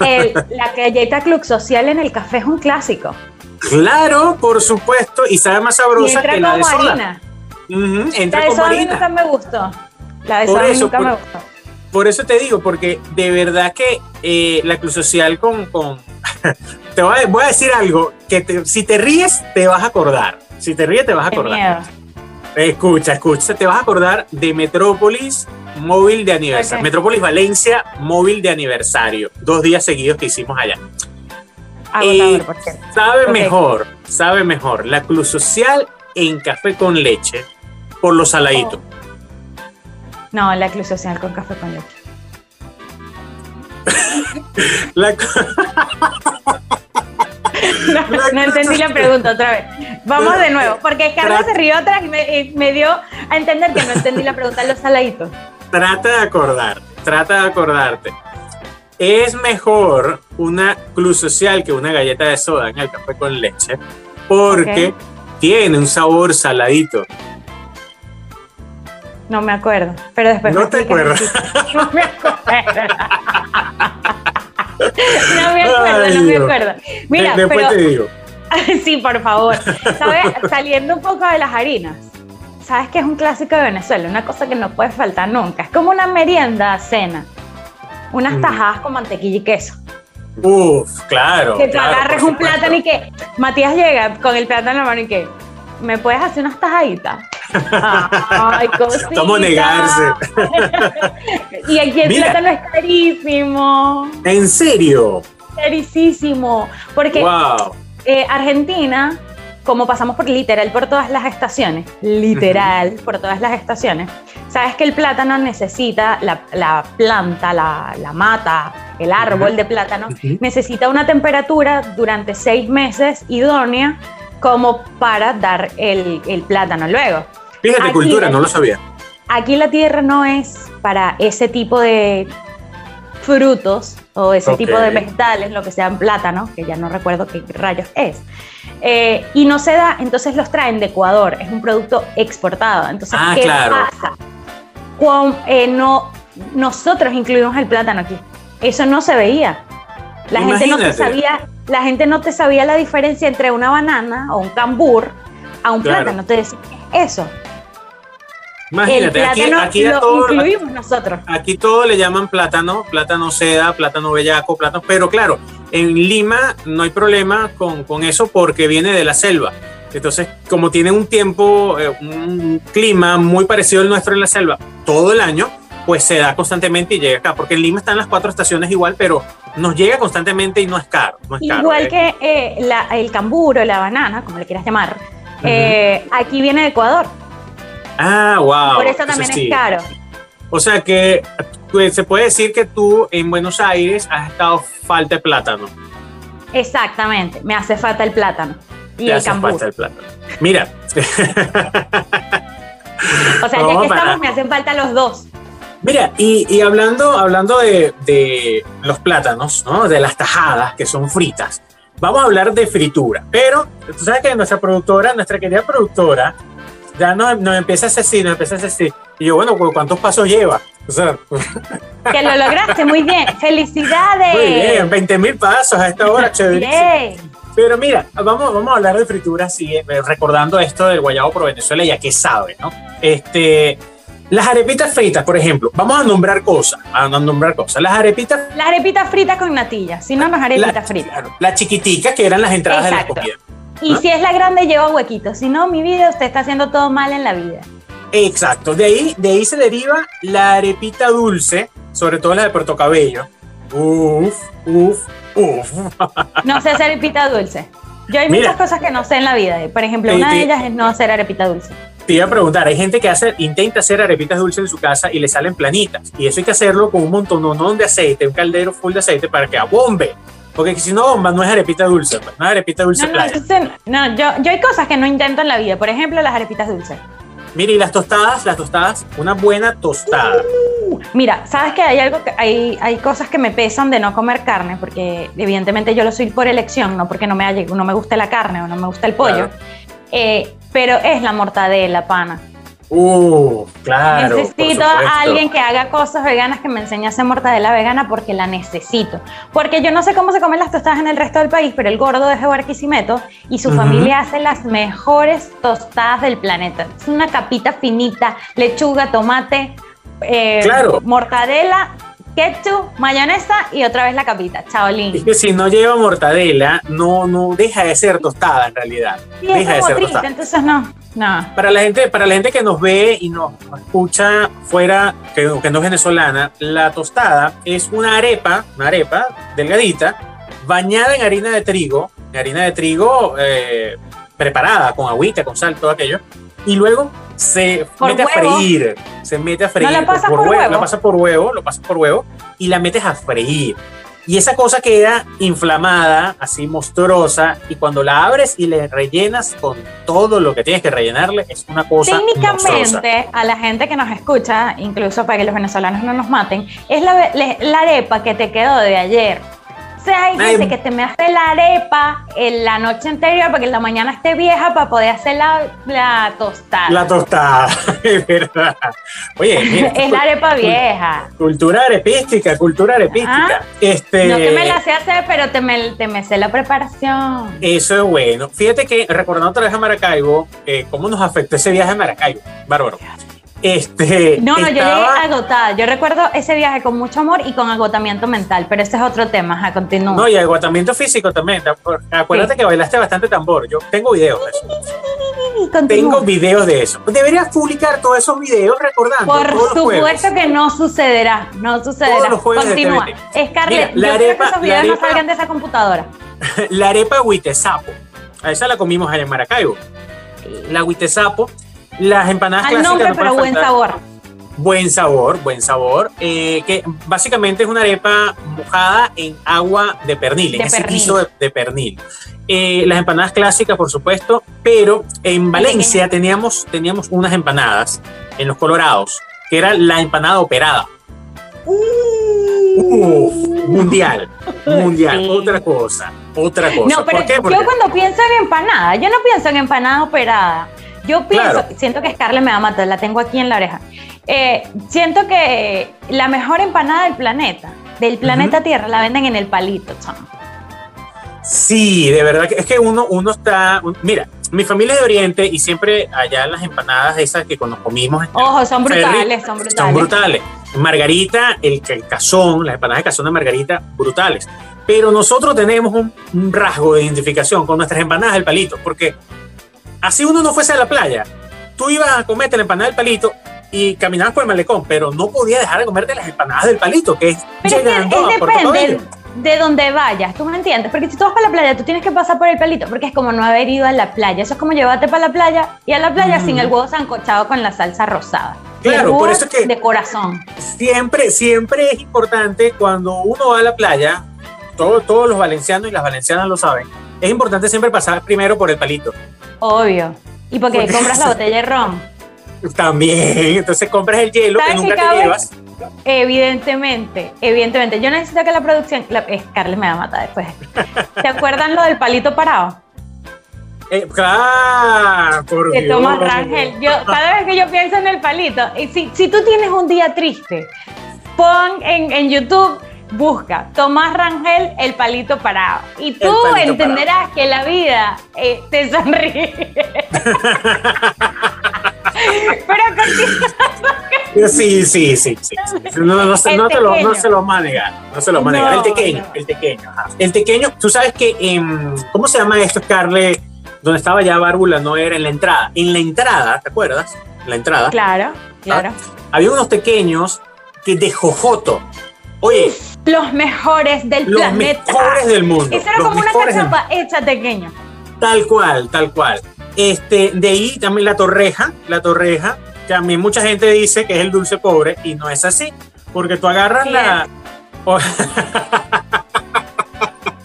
El, la galleta Club Social en el café es un clásico. Claro, por supuesto, y sabe más sabrosa que la de harina. entra la de soda a mí nunca me gustó. La de soda nunca me gustó por eso te digo, porque de verdad que eh, la Cruz Social con... con te voy a, decir algo, que si te ríes te vas a acordar. Si te ríes te vas a acordar. Escucha, escucha, te vas a acordar de Metrópolis móvil de aniversario. Metrópolis Valencia móvil de aniversario. Dos días seguidos que hicimos allá. Eh, sabe mejor, sabe mejor la Cruz Social en café con leche por los saladitos. Oh. No, la club social con café con leche. la... no, entendí la pregunta otra vez. Vamos de nuevo, porque Carlos se rió atrás y me, dio a entender que no entendí la pregunta los saladitos. Trata de acordarte, trata de acordarte. Es mejor una club social que una galleta de soda en el café con leche porque tiene un sabor saladito. No me acuerdo, pero después. No te acuerdas. No me acuerdo. no me acuerdo, no me acuerdo. Mira, después te digo. sí, por favor. ¿Sabes? Saliendo un poco de las harinas. ¿Sabes que es un clásico de Venezuela? Una cosa que no puede faltar nunca. Es como una merienda cena. Unas mm. tajadas con mantequilla y queso. Uf, claro. Que tú agarres un plátano y que Matías llega con el plátano en la mano y que, ¿me puedes hacer unas tajaditas? Ay, cosita. ¿Cómo negarse? y aquí el plátano es carísimo. ¿En serio? Carísimo. Porque eh, Argentina, como pasamos por literal por todas las estaciones, literal por todas las estaciones, sabes que el plátano necesita, la, planta, la, mata, el árbol de plátano, necesita una temperatura durante seis meses idónea como para dar el, el plátano luego. Fíjate, cultura, no lo sabía. Aquí la tierra no es para ese tipo de frutos o ese tipo de vegetales, lo que sean plátano, que ya no recuerdo qué rayos es. Eh, y no se da, entonces los traen de Ecuador, es un producto exportado. Entonces, ah, ¿qué claro. pasa? Eh, no, nosotros incluimos el plátano aquí. Eso no se veía. La gente no te sabía, la gente no te sabía la diferencia entre una banana o un cambur a un plátano, te decía, eso. Imagínate, aquí, aquí lo todo, incluimos nosotros. Aquí todo le llaman plátano, plátano seda, plátano bellaco, plátano, pero claro, en Lima no hay problema con, con eso porque viene de la selva. Entonces, como tiene un tiempo, eh, un clima muy parecido al nuestro en la selva todo el año, pues se da constantemente y llega acá. Porque en Lima están las cuatro estaciones igual, pero nos llega constantemente y no es caro. igual ¿eh? que eh, el camburo, la banana, como le quieras llamar, aquí viene de Ecuador. Ah, wow. Por eso también es caro. O sea que pues, se puede decir que tú en Buenos Aires has estado falta de plátano. Exactamente, me hace falta el plátano. Y el falta el plátano. Mira. o sea, ya que estamos, me hacen falta los dos. Mira, y, hablando, hablando de, los plátanos, ¿no? De las tajadas que son fritas. Vamos a hablar de fritura. Pero tú sabes que nuestra productora, nuestra querida productora, ya nos, empieza a asesinar, nos empieza a asesinar. Y yo, bueno, ¿cuántos pasos lleva? O sea, que lo lograste muy bien. ¡Felicidades! Muy bien, 20 mil pasos a esta hora, chévere. Pero mira, vamos, vamos a hablar de fritura, sí, eh, recordando esto del guayabo por Venezuela, ya que sabe, ¿no? Este, las arepitas fritas, por ejemplo, vamos a nombrar cosas, a nombrar cosas. Las arepitas. Las arepitas fritas con natilla, si no, las arepitas fritas. las chiquiticas que eran las entradas de la comida. Y si es la grande, lleva huequitos. Si no, mi vida, usted está haciendo todo mal en la vida. Exacto. De ahí, de ahí se deriva la arepita dulce, sobre todo la de Puerto Cabello. Uf, uf, uf. No sé hacer arepita dulce. Yo hay muchas cosas que no sé en la vida. Por ejemplo, una de ellas es no hacer arepita dulce. Te iba a preguntar, hay gente que hace, intenta hacer arepitas dulces en su casa y le salen planitas. Y eso hay que hacerlo con un montón de aceite, un caldero full de aceite para que abombe. Porque si no no es arepita dulce, pues, no es arepita dulce no, No, yo, yo hay cosas que no intento en la vida. Por ejemplo, las arepitas dulces. Mira, y las tostadas, las tostadas, una buena tostada. Uh, mira, sabes que hay algo que hay, hay cosas que me pesan de no comer carne, porque evidentemente yo lo soy por elección, no porque no me, no me guste la carne o no me gusta el pollo. Eh, pero es la mortadela, pana. Uh, claro. Necesito a alguien que haga cosas veganas que me enseñe a hacer mortadela vegana porque la necesito. Porque yo no sé cómo se comen las tostadas en el resto del país, pero el gordo de Barquisimeto y su familia hace las mejores tostadas del planeta. Es una capita finita, lechuga, tomate, eh, mortadela, ketchup, mayonesa y otra vez la capita, chaolín. Es que si no lleva mortadela, no, no deja de ser tostada en realidad. deja de ser tostada. entonces no, no. Para la gente, para la gente que nos ve y nos escucha fuera, que, no es venezolana, la tostada es una arepa, una arepa delgadita, bañada en harina de trigo, harina de trigo eh, preparada con agüita, con sal, todo aquello, y luego se mete a freír, se mete a freír. la pasa por, huevo, La pasa por huevo, lo pasa por huevo y la metes a freír. Y esa cosa queda inflamada, así monstruosa, y cuando la abres y le rellenas con todo lo que tienes que rellenarle, es una cosa Técnicamente, a la gente que nos escucha, incluso para que los venezolanos no nos maten, es la, la arepa que te quedó de ayer sea, hay gente que te me hace la arepa en la noche anterior para que en la mañana esté vieja para poder hacer la, tostada. La tostada, es verdad. Oye, mira, es la arepa vieja. Cultura arepística, cultura arepística. Este, no que me la sé hacer, pero te me, te me sé la preparación. Eso es bueno. Fíjate que recordando otra vez a Maracaibo, eh, cómo nos afectó ese viaje a Maracaibo. Bárbaro. Este, no, no, yo llegué agotada. Yo recuerdo ese viaje con mucho amor y con agotamiento mental, pero ese es otro tema. A continuar. No, y agotamiento físico también. Acuérdate que bailaste bastante tambor. Yo tengo videos de eso. Tengo videos de eso. Deberías publicar todos esos videos recordando. Por supuesto que no sucederá. No sucederá. Continúa. Scarlett, yo que esos videos no salgan de esa computadora. la arepa huitesapo. A esa la comimos allá en Maracaibo. La huitesapo las empanadas Al nombre, pero buen sabor. Buen sabor, buen sabor. Eh, que básicamente es una arepa mojada en agua de pernil, en ese piso de, pernil. Eh, las empanadas clásicas, por supuesto, pero en Valencia teníamos, teníamos unas empanadas en los Colorados, que era la empanada operada. mundial, mundial, otra cosa, otra cosa. No, pero yo cuando pienso en empanada, yo no pienso en empanada operada. Yo pienso, siento que Scarlett me va a matar, la tengo aquí en la oreja. Eh, siento que la mejor empanada del planeta, del planeta Tierra, la venden en el palito, chamo. Sí, de verdad que es que uno, uno está. Mira, mi familia es de Oriente y siempre allá las empanadas esas que cuando comimos. Ojo, son brutales, son brutales. Son brutales. Margarita, el, cazón, las empanadas de cazón de Margarita, brutales. Pero nosotros tenemos un, rasgo de identificación con nuestras empanadas del palito, porque así uno no fuese a la playa, tú ibas a comerte la empanada del palito y caminabas por el malecón, pero no podías dejar de comerte las empanadas del palito, que es llegando a depende de donde vayas, ¿tú me entiendes? Porque si tú vas para la playa, tú tienes que pasar por el palito, porque es como no haber ido a la playa. Eso es como llevarte para la playa y a la playa sin el huevo sancochado con la salsa rosada. Claro, por eso es que de corazón. Siempre, siempre es importante cuando uno va a la playa, todos los valencianos y las valencianas lo saben, es importante siempre pasar primero por el palito. Obvio. Y porque, compras la botella de ron. También, entonces compras el hielo que nunca te llevas. Evidentemente, evidentemente. Yo necesito que la producción. La, Carles me va a matar después. ¿Se acuerdan lo del palito parado? Eh, claro, por de Tomás Rangel. Yo, cada vez que yo pienso en el palito, si, si tú tienes un día triste, pon en, en YouTube busca Tomás Rangel, el palito parado. Y tú entenderás que la vida eh, te sonríe. Pero Sí, sí, sí, sí. No, no, se, no, te lo, no, se lo va a negar. No se lo va a negar. el pequeño, el pequeño. El pequeño, tú sabes que, en, ¿cómo se llama esto, Carle? Donde estaba ya Bárbula, no era en la entrada. En la entrada, ¿te acuerdas? En la entrada. Claro, claro. Había unos pequeños que de jojoto. Oye, los mejores del planeta. Los mejores del mundo. Era como una cachapa hecha pequeña. Tal cual, tal cual. Este, de ahí también la torreja, la torreja, que a mí mucha gente dice que es el dulce pobre y no es así, porque tú agarras la...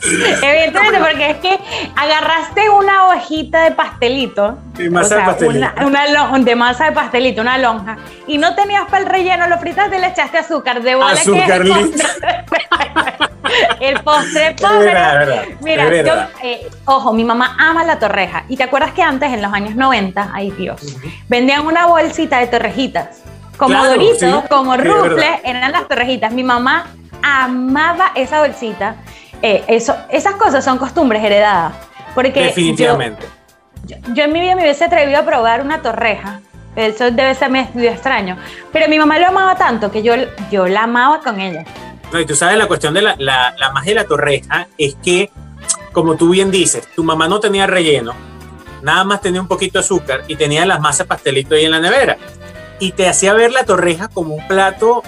Evidentemente, porque es que agarraste una hojita de pastelito. De masa de pastelito. Una, de masa de pastelito, una lonja. Y no tenías para el relleno, lo fritaste y le echaste azúcar. De bola azúcar que el postre pobre. Mira, yo, eh, ojo, mi mamá ama la torreja. Y te acuerdas que antes, en los años 90, ay Dios, vendían una bolsita de torrejitas. Como Doritos, como Rufles, eran las torrejitas. Mi mamá amaba esa bolsita eh, eso, esas cosas son costumbres heredadas. Porque Definitivamente. Yo, en mi vida me hubiese atrevido a probar una torreja. Eso debe ser medio extraño. Pero mi mamá lo amaba tanto que yo, yo la amaba con ella. No, y tú sabes, la cuestión de la, la, la magia de la torreja es que, como tú bien dices, tu mamá no tenía relleno, nada más tenía un poquito de azúcar y tenía las masas pastelito ahí en la nevera. Y te hacía ver la torreja como un plato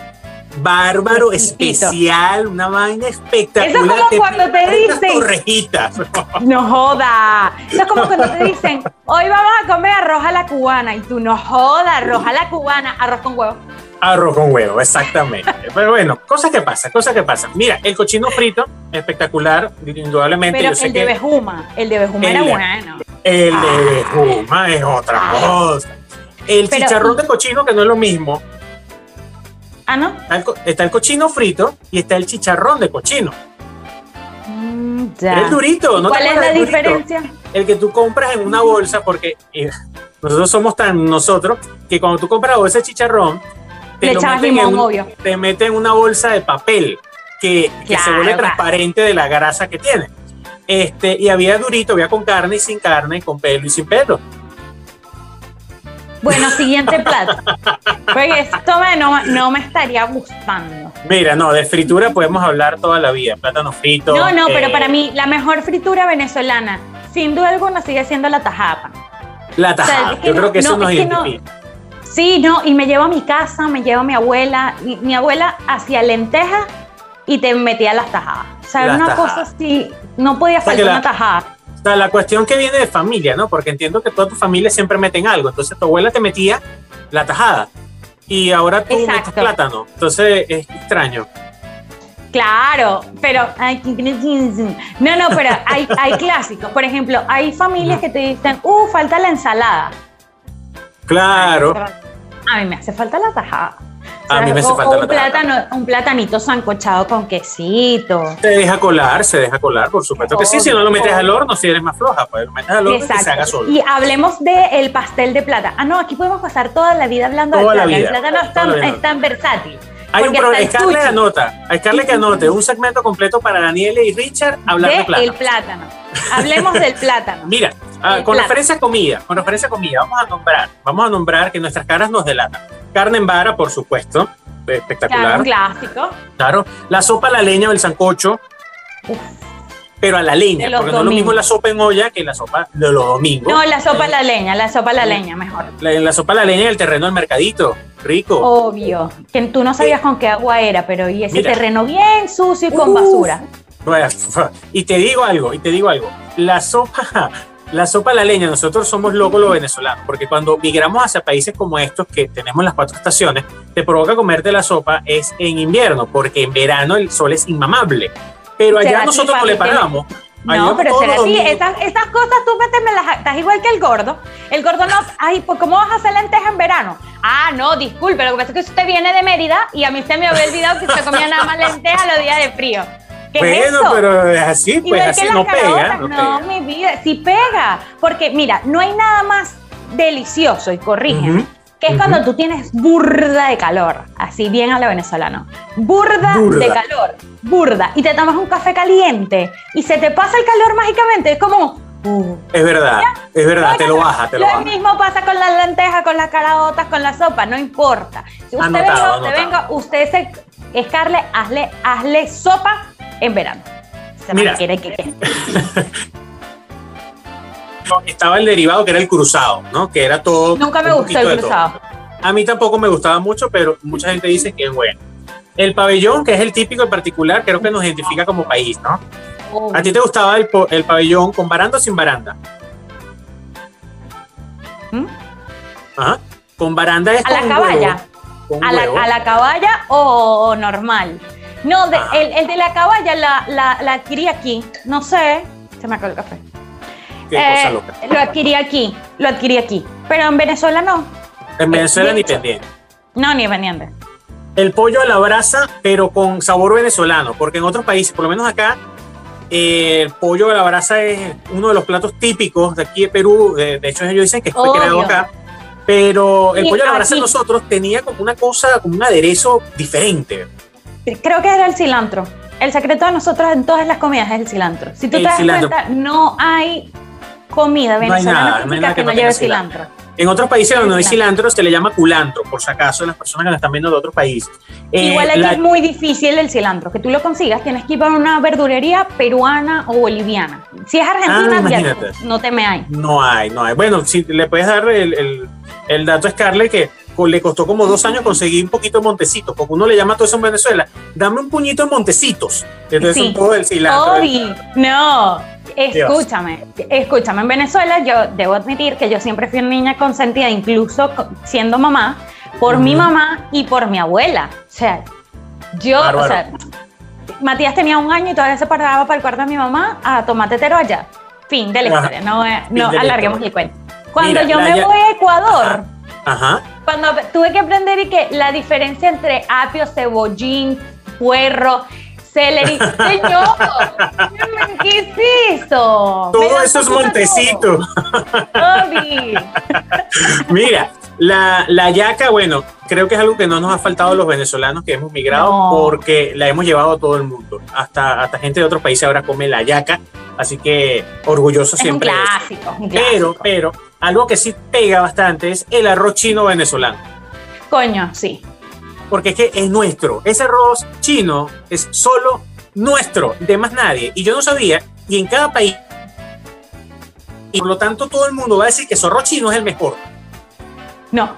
bárbaro, especial, una vaina espectacular. Eso es como cuando te dicen. Torrejitas. No joda. Eso es como cuando te dicen, hoy vamos a comer arroz a la cubana. Y tú, no joda, arroz a la cubana, arroz con huevo. Arroz con huevo, exactamente. Pero bueno, cosas que pasan, cosas que pasan. Mira, el cochino frito, espectacular, indudablemente. Pero el de Bejuma, el de Bejuma era bueno. El de Bejuma es otra cosa. El chicharrón de cochino, que no es lo mismo, Ah, ¿no? Está el, cochino frito y está el chicharrón de cochino. Mm, el durito, ¿no? ¿Cuál es la diferencia? El que tú compras en una bolsa, porque eh, nosotros somos tan nosotros que cuando tú compras bolsa de chicharrón, te, lo meten en te meten una bolsa de papel que, se vuelve transparente de la grasa que tiene. Este, y había durito, había con carne y sin carne, con pelo y sin pelo. Bueno, siguiente plato. Porque esto no, me estaría gustando. Mira, no, de fritura podemos hablar toda la vida. Plátano frito. No, no, pero eh, para mí la mejor fritura venezolana, sin duda alguna, sigue siendo la tajada. La tajada. Yo creo que eso nos identifica. Sí, no, y me llevo a mi casa, me llevo a mi abuela. Mi, mi abuela hacía lentejas y te metía las tajadas. O sea, una cosa así, no podía faltar una tajada. O sea, la cuestión que viene de familia, ¿no? Porque entiendo que toda tu familia siempre meten algo. Entonces tu abuela te metía la tajada y ahora tú metes plátano. Entonces es extraño. Claro, pero no, no, pero hay, hay clásicos. Por ejemplo, hay familias que te dicen, uh, falta la ensalada. Claro. A mí me hace falta la tajada. A mí me hace falta un plátano, un platanito sancochado con quesito. Se deja colar, se deja colar, por supuesto que sí. Si no lo metes al horno, si eres más floja, pues lo metes al horno y se haga solo. Y hablemos del pastel de plata. Ah, no, aquí podemos pasar toda la vida hablando de plata. el plátano es tan, versátil. Hay un problema. Scarlett anota, Scarlett que anote un segmento completo para Daniela y Richard hablar de, El plátano. Hablemos del plátano. Mira, Ah, con referencia a comida, con referencia a comida, vamos a nombrar, vamos a nombrar que nuestras caras nos delatan. Carne en vara, por supuesto, espectacular. Claro, un clásico. Claro, la sopa a la leña o el sancocho. Pero a la leña, porque no es lo mismo la sopa en olla que la sopa de los domingos. No, la sopa a la leña, la sopa a la leña, mejor. La, la sopa a la leña el terreno del mercadito, rico. Obvio, que tú no sabías con qué agua era, pero y ese terreno bien sucio y con basura. Y te digo algo, y te digo algo, la sopa, la sopa a la leña, nosotros somos locos los venezolanos, porque cuando migramos hacia países como estos, que tenemos las cuatro estaciones, te provoca comerte la sopa es en invierno, porque en verano el sol es inmamable. Pero allá nosotros no le paramos. No, pero será así. Estas, cosas tú me las. Estás igual que el gordo. El gordo no. Ay, pues ¿cómo vas a hacer lenteja en verano? Ah, no, disculpe. Lo que pasa es que usted viene de Mérida y a mí se me había olvidado que usted comía nada más lenteja los días de frío bueno, pero es así, pues así no pega, no, mi vida, sí pega. Porque mira, no hay nada más delicioso, y corrígeme, que es cuando tú tienes burda de calor, así bien a lo venezolano. Burda, de calor, burda. Y te tomas un café caliente y se te pasa el calor mágicamente. Es como. Uh, es verdad, es verdad, te lo baja, te lo, lo mismo pasa con las lentejas, con las caraotas, con la sopa, no importa. Si usted venga, usted venga, usted se. Escarle, hazle, hazle sopa en verano. Se Mira. quiere que Estaba el derivado que era el cruzado, ¿no? Que era todo. Nunca me gustó el cruzado. A mí tampoco me gustaba mucho, pero mucha gente dice que es bueno. El pabellón, que es el típico en particular, creo que nos identifica como país, ¿no? Oh. ¿A ti te gustaba el, el, pabellón con baranda o sin baranda? ¿Mm? Ajá. Con baranda es a la caballa. a, la, a, la, caballa o normal. No, el, de la caballa la, la, adquirí aquí. No sé. Se me acabó el café. Qué cosa eh, loca. Lo adquirí aquí. Lo adquirí aquí. Pero en Venezuela no. En Venezuela ni pendiente. No, ni pendiente. El pollo a la brasa, pero con sabor venezolano. Porque en otros países, por lo menos acá, eh, el pollo a la brasa es uno de los platos típicos de aquí de Perú. De, hecho, ellos dicen que fue creado acá. Pero el pollo a la brasa nosotros tenía como una cosa, como un aderezo diferente. Creo que era el cilantro. El secreto de nosotros en todas las comidas es el cilantro. Si tú te das cuenta, no hay comida venezolana que, no lleve cilantro. En otros países donde no hay cilantro se le llama culantro, por si acaso las personas que la están viendo de otros países. Eh, Igual aquí es muy difícil el cilantro, que tú lo consigas, tienes que ir a una verdulería peruana o boliviana. Si es argentina, ah, no te me hay. No hay, no hay. Bueno, si le puedes dar el, el dato a Scarlett que le costó como dos años conseguir un poquito de montecitos, porque uno le llama todo eso en Venezuela, dame un puñito de montecitos. Entonces un poco del cilantro. no, escúchame, escúchame, en Venezuela yo debo admitir que yo siempre fui una niña consentida, incluso siendo mamá, por mi mamá y por mi abuela. O sea, yo, o sea, Matías tenía un año y todavía se paraba para el cuarto de mi mamá a tomar tetero allá. Fin de la historia, no, eh, no alarguemos el cuento. Cuando yo me voy a Ecuador, Ajá. Cuando tuve que aprender y que la diferencia entre apio, cebollín, puerro, celery. Señor, ¿qué es eso? Todo eso es montecito. Mira, la, la yaca, bueno, creo que es algo que no nos ha faltado a los venezolanos que hemos migrado porque la hemos llevado a todo el mundo. Hasta, hasta gente de otros países ahora come la yaca, así que orgulloso siempre. clásico, un clásico. Pero, pero, algo que sí pega bastante es el arroz chino venezolano. Coño, sí. Porque es que es nuestro. Ese arroz chino es solo nuestro, de más nadie. Y yo no sabía, y en cada país. Y por lo tanto, todo el mundo va a decir que su arroz chino es el mejor. No,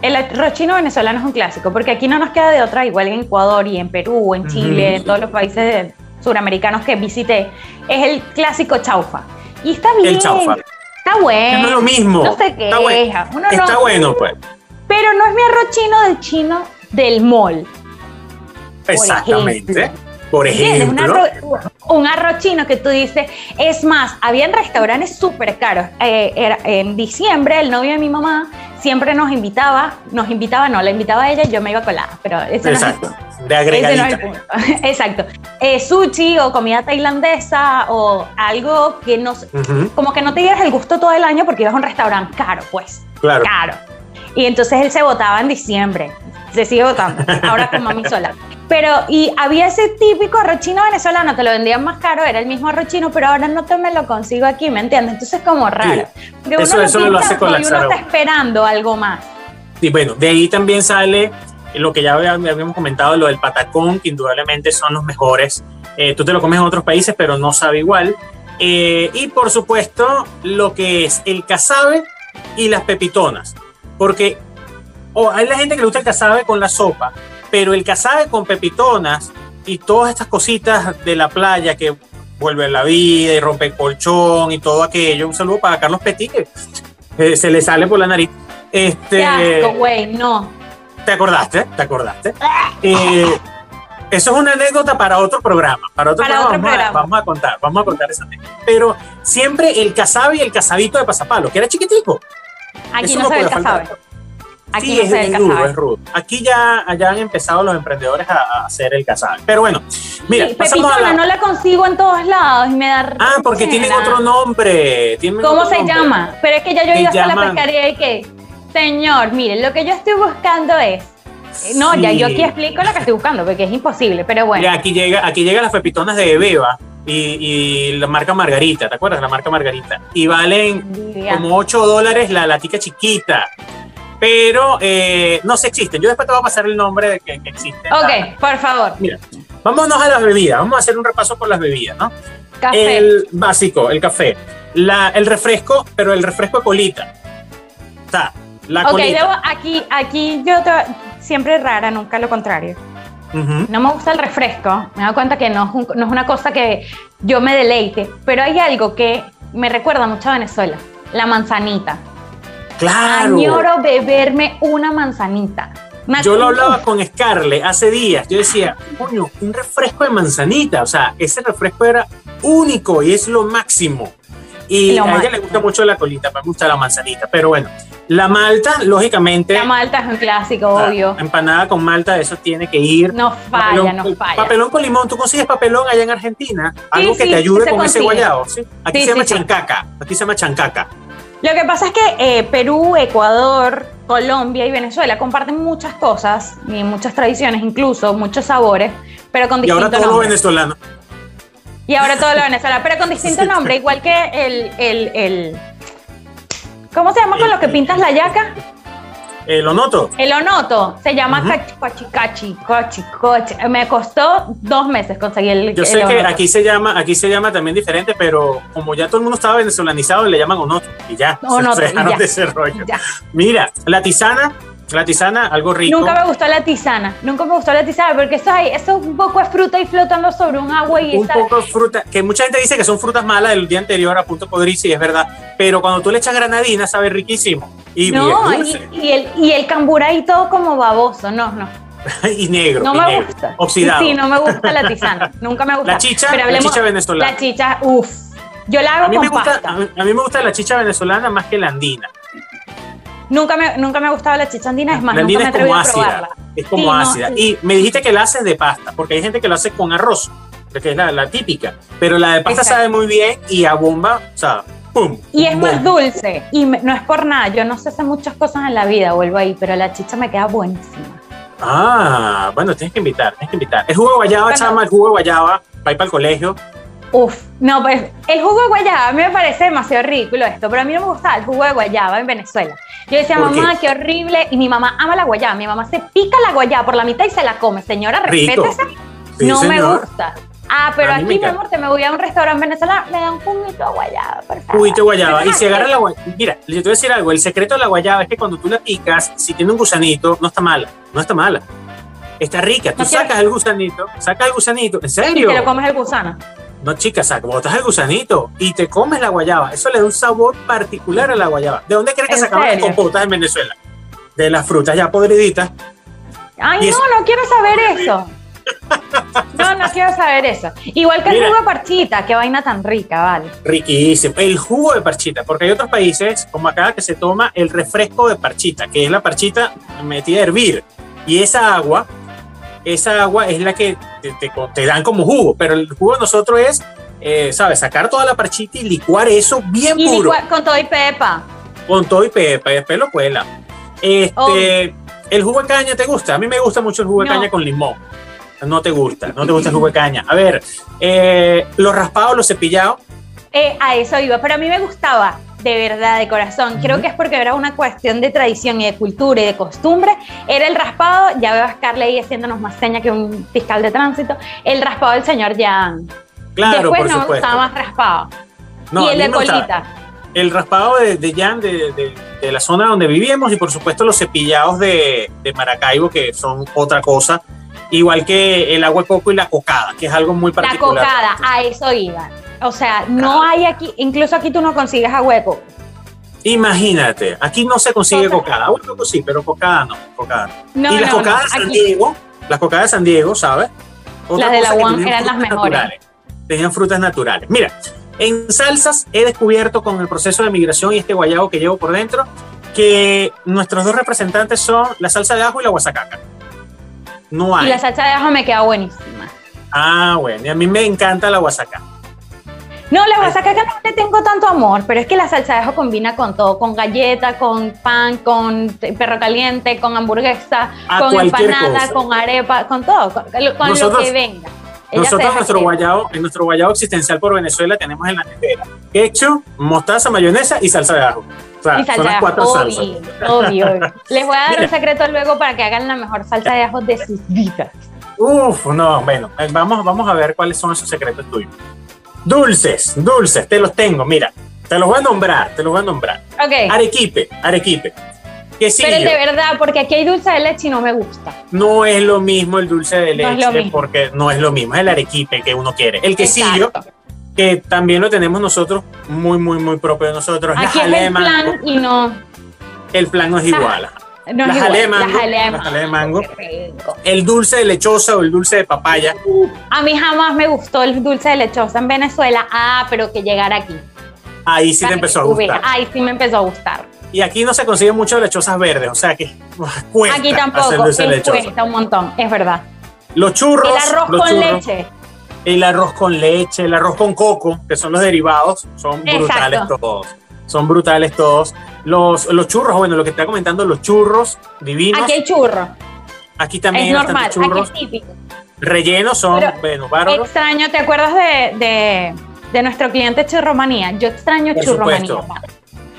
el arroz chino venezolano es un clásico, porque aquí no nos queda de otra, igual en Ecuador y en Perú, en Chile, en todos los países suramericanos que visité, es el clásico chaufa. Y está bien. El chaufa. Está bueno. No es lo mismo. No se queja. Está, bueno, está bueno, pues. Pero no es mi arroz chino del chino del mall. Exactamente. Por ejemplo. Un arroz, chino que tú dices, es más, habían restaurantes súper caros. Eh, en diciembre, el novio de mi mamá siempre nos invitaba, nos invitaba, no, la invitaba a ella y yo me iba colada, pero ese Exacto, de agregadita. Exacto. Eh, sushi o comida tailandesa o algo que nos, como que no te dieras el gusto todo el año porque ibas a un restaurante caro, pues. Claro. Caro. Y entonces él se votaba en diciembre, se sigue votando, ahora con mami sola. Pero, y había ese típico arroz chino venezolano, te lo vendían más caro, era el mismo arroz chino, pero ahora no te me lo consigo aquí, ¿me entiendes? Entonces es como raro. Eso, uno eso lo, hace con la y uno está esperando algo más. Y bueno, de ahí también sale lo que ya habíamos comentado, lo del patacón, que indudablemente son los mejores. Eh, tú te lo comes en otros países, pero no sabe igual. Eh, y por supuesto, lo que es el casabe y las pepitonas. Porque oh, hay la gente que le gusta el casabe con la sopa, pero el casabe con pepitonas y todas estas cositas de la playa que vuelve la vida y rompe el colchón y todo aquello. Un saludo para Carlos Petit, que eh, se le sale por la nariz. Este, güey, no. ¿Te acordaste? ¿Te acordaste? Eh, eso es una anécdota para otro programa. Para otro, programa, vamos, A, contar, vamos a contar esa anécdota. Pero siempre el casabe y el casabito de pasapalo, que era chiquitico. Aquí no, se ve el casabe. Aquí sí, es, es rudo, es rudo. Aquí ya, ya, han empezado los emprendedores a, hacer el casabe. Pero bueno, mira, sí, Pepitona, no la consigo en todos lados y me da. Ah, porque tienen otro nombre. ¿Cómo se llama? Pero es que ya yo iba hasta la pescaría y que, señor, mire, lo que yo estoy buscando es no, ya yo aquí explico lo que estoy buscando, porque es imposible, pero bueno. aquí llega, aquí llegan las pepitonas de Beba y, la marca Margarita, ¿te acuerdas? La marca Margarita. Y valen como 8 dólares la latica chiquita. Pero eh, no se existen. Yo después te voy a pasar el nombre de que, que existen. Ok, por favor. Mira, vámonos a las bebidas. Vamos a hacer un repaso por las bebidas, ¿no? Café. El básico, el café. La, el refresco, pero el refresco de colita. Está, la colita. Ok, aquí, aquí yo te, siempre rara, nunca lo contrario. No me gusta el refresco, me doy cuenta que no es, no es una cosa que yo me deleite, pero hay algo que me recuerda mucho a Venezuela, la manzanita. Claro. Añoro beberme una manzanita. Yo lo hablaba con Scarlett hace días. Yo decía, coño, un refresco de manzanita. O sea, ese refresco era único y es lo máximo. Y a ella le gusta mucho la colita, me gusta la manzanita. Pero bueno, la malta, lógicamente. La malta es un clásico, obvio. Empanada con malta, eso tiene que ir. No falla, no falla. Papelón con limón, ¿tú consigues papelón allá en Argentina? Algo que te ayude con ese guayabo. ¿sí? Aquí se llama chancaca. Aquí se llama chancaca. Lo que pasa es que eh, Perú, Ecuador, Colombia y Venezuela comparten muchas cosas y muchas tradiciones, incluso muchos sabores, pero con distintos. Y ahora todo lo venezolano. Y ahora todo lo venezolano, pero con distinto nombre, igual que el, el, el ¿Cómo se llama con lo que pintas la yaca? El onoto. El onoto. Se llama cachicachi, Me costó dos meses conseguir el Yo sé que aquí se llama, aquí se llama también diferente, pero como ya todo el mundo estaba venezolanizado, le llaman onoto. Y ya. Onoto, se dejaron de ese rollo. Mira, la tisana la tisana, algo rico. Nunca me gustó la tisana, nunca me gustó la tisana, porque eso, hay, eso es un poco de fruta y flotando sobre un agua y Un poco de fruta, que mucha gente dice que son frutas malas del día anterior a punto podrirse, y es verdad, pero cuando tú le echas granadina sabe riquísimo. Y no, y, el, y el cambur ahí todo como baboso, no, no. y negro. No me gusta. Oxidado. Sí, no me gusta la tisana, nunca me gusta. La chicha, la chicha venezolana. La chicha, uff. Yo la hago a mí me gusta, A mí, a mí me gusta la chicha venezolana más que la andina. Nunca me, nunca me ha gustado la chicha andina, es más, nunca me atreví a probarla. Es como ácida. y me dijiste que la haces de pasta, porque hay gente que lo hace con arroz, que es la, típica. Pero la de pasta sabe muy bien y a bomba, o sea, ¡pum! Y es más dulce. Y no es por nada, yo no sé hacer muchas cosas en la vida, vuelvo ahí, pero la chicha me queda buenísima. Ah, bueno, tienes que invitar, tienes que invitar. El jugo de guayaba, chama, el jugo de guayaba, va para el colegio. Uf, no, pues el jugo de guayaba a mí me parece demasiado ridículo esto, pero a mí no me gustaba el jugo de guayaba en Venezuela. Yo decía, mamá, qué? horrible, y mi mamá ama la guayaba, mi mamá se pica la guayaba por la mitad y se la come. Señora, respétese. no me gusta. Ah, pero aquí, mi amor, te me voy a un restaurante venezolano, me dan un juguito de guayaba, por favor. Juguito de guayaba. Y si agarra la guayaba. Mira, yo te voy a decir algo. El secreto de la guayaba es que cuando tú la picas, si tiene un gusanito, no está mala. No está mala. Está rica. Tú sacas el gusanito, sacas el gusanito. ¿En serio? Y te lo comes el gusano. No, chicas, o sea, botas el gusanito y te comes la guayaba. Eso le da un sabor particular a la guayaba. ¿De dónde crees que sacaban las compotas en Venezuela? De las frutas ya podriditas. Ay, no, no quiero saber eso. No, no quiero saber eso. Igual que el jugo de parchita, qué vaina tan rica, vale. Riquísimo. El jugo de parchita, porque hay otros países, como acá, que se toma el refresco de parchita, que es la parchita metida a hervir. Y esa agua esa agua es la que te, dan como jugo, pero el jugo de nosotros es, eh, ¿sabes? Sacar toda la parchita y licuar eso bien y puro. con todo y pepa. Con todo y pepa, y después lo cuela. Este, oh. ¿El jugo de caña te gusta? A mí me gusta mucho el jugo de caña con limón. no te gusta, no te gusta el jugo de caña. A ver, eh, los raspados, los cepillados. Eh, a eso iba, pero a mí me gustaba de verdad, de corazón. Creo que es porque era una cuestión de tradición y de cultura y de costumbre. Era el raspado, ya veo a Scarlett haciéndonos más seña que un fiscal de tránsito, el raspado del señor Jan. Claro, Después por no supuesto. gustaba más raspado. No, y el de colita. El raspado de, de Jan, de, de- de la zona donde vivíamos, y por supuesto los cepillados de, de Maracaibo, que son otra cosa. Igual que el agua de coco y la cocada, que es algo muy La particular. cocada, a eso iba. O sea, no hay aquí, incluso aquí tú no consigues a hueco. Imagínate, aquí no se consigue Total. cocada. Agua de coco sí, pero cocada no. Cocada. No, y las no, no, cocadas de San aquí- Diego, las cocadas de San Diego, ¿sabes? Las de la UAM eran las mejores. naturales. Tenían frutas naturales. Mira, en salsas he descubierto con el proceso de migración y este guayabo que llevo por dentro que nuestros dos representantes son la salsa de ajo y la guasacaca. No Y hay. la salsa de ajo me queda buenísima. Ah, bueno, y a mí me encanta la guasacaca. No, la guasacaca no le tengo tanto amor, pero es que la salsa de ajo combina con todo, con galleta, con pan, con perro caliente, con hamburguesa, A con empanada, cosa. con arepa, con todo, con, con lo que venga. Ella Nosotros nuestro guayabo, en nuestro guayabo existencial por Venezuela tenemos en la nevera ketchup, mostaza, mayonesa y salsa de ajo. O sea, Y salsa son las cuatro obvio, salsas. obvio, obvio. Les voy a dar Mira. un secreto luego para que hagan la mejor salsa de ajo de sus vidas. Uf, no, bueno, eh, vamos, vamos a ver cuáles son esos secretos tuyos. Dulces, dulces, te los tengo, mira, te los voy a nombrar, te los voy a nombrar. Ok, Arequipe, arequipe. Quesillo, pero de verdad, porque aquí hay dulce de leche y no me gusta. no es lo mismo el dulce de leche porque no es lo mismo, es el arequipe que uno quiere. El quesillo, Exacto. que también lo tenemos nosotros, muy, muy, muy propio de nosotros. La Aquí es el plan y no, el plan no es igual. No La jalea de igual. mango, La jalea de la jalea de mango. El dulce de lechosa o el dulce de papaya. A mí jamás me gustó el dulce de lechosa en Venezuela. Ah, pero que llegara aquí. Ahí sí Para te empezó a gustar. Ay, sí me empezó a gustar. Y aquí no se consigue mucho lechosas verdes, o sea que cuesta Aquí hacer tampoco. de lechosa. cuesta un montón, es verdad. Los churros, El arroz con churros, leche. el arroz con leche, el arroz con coco, que son los derivados, son Exacto. brutales todos. Son brutales todos. Los, los churros, bueno, lo que está comentando, los churros divinos. Aquí hay churro. Aquí también Es normal. churros. Aquí es típico. Rellenos son, Pero bueno, bárbaros. Extraño, ¿te acuerdas de, de, de nuestro cliente Churromanía? Yo extraño Por Churromanía. supuesto.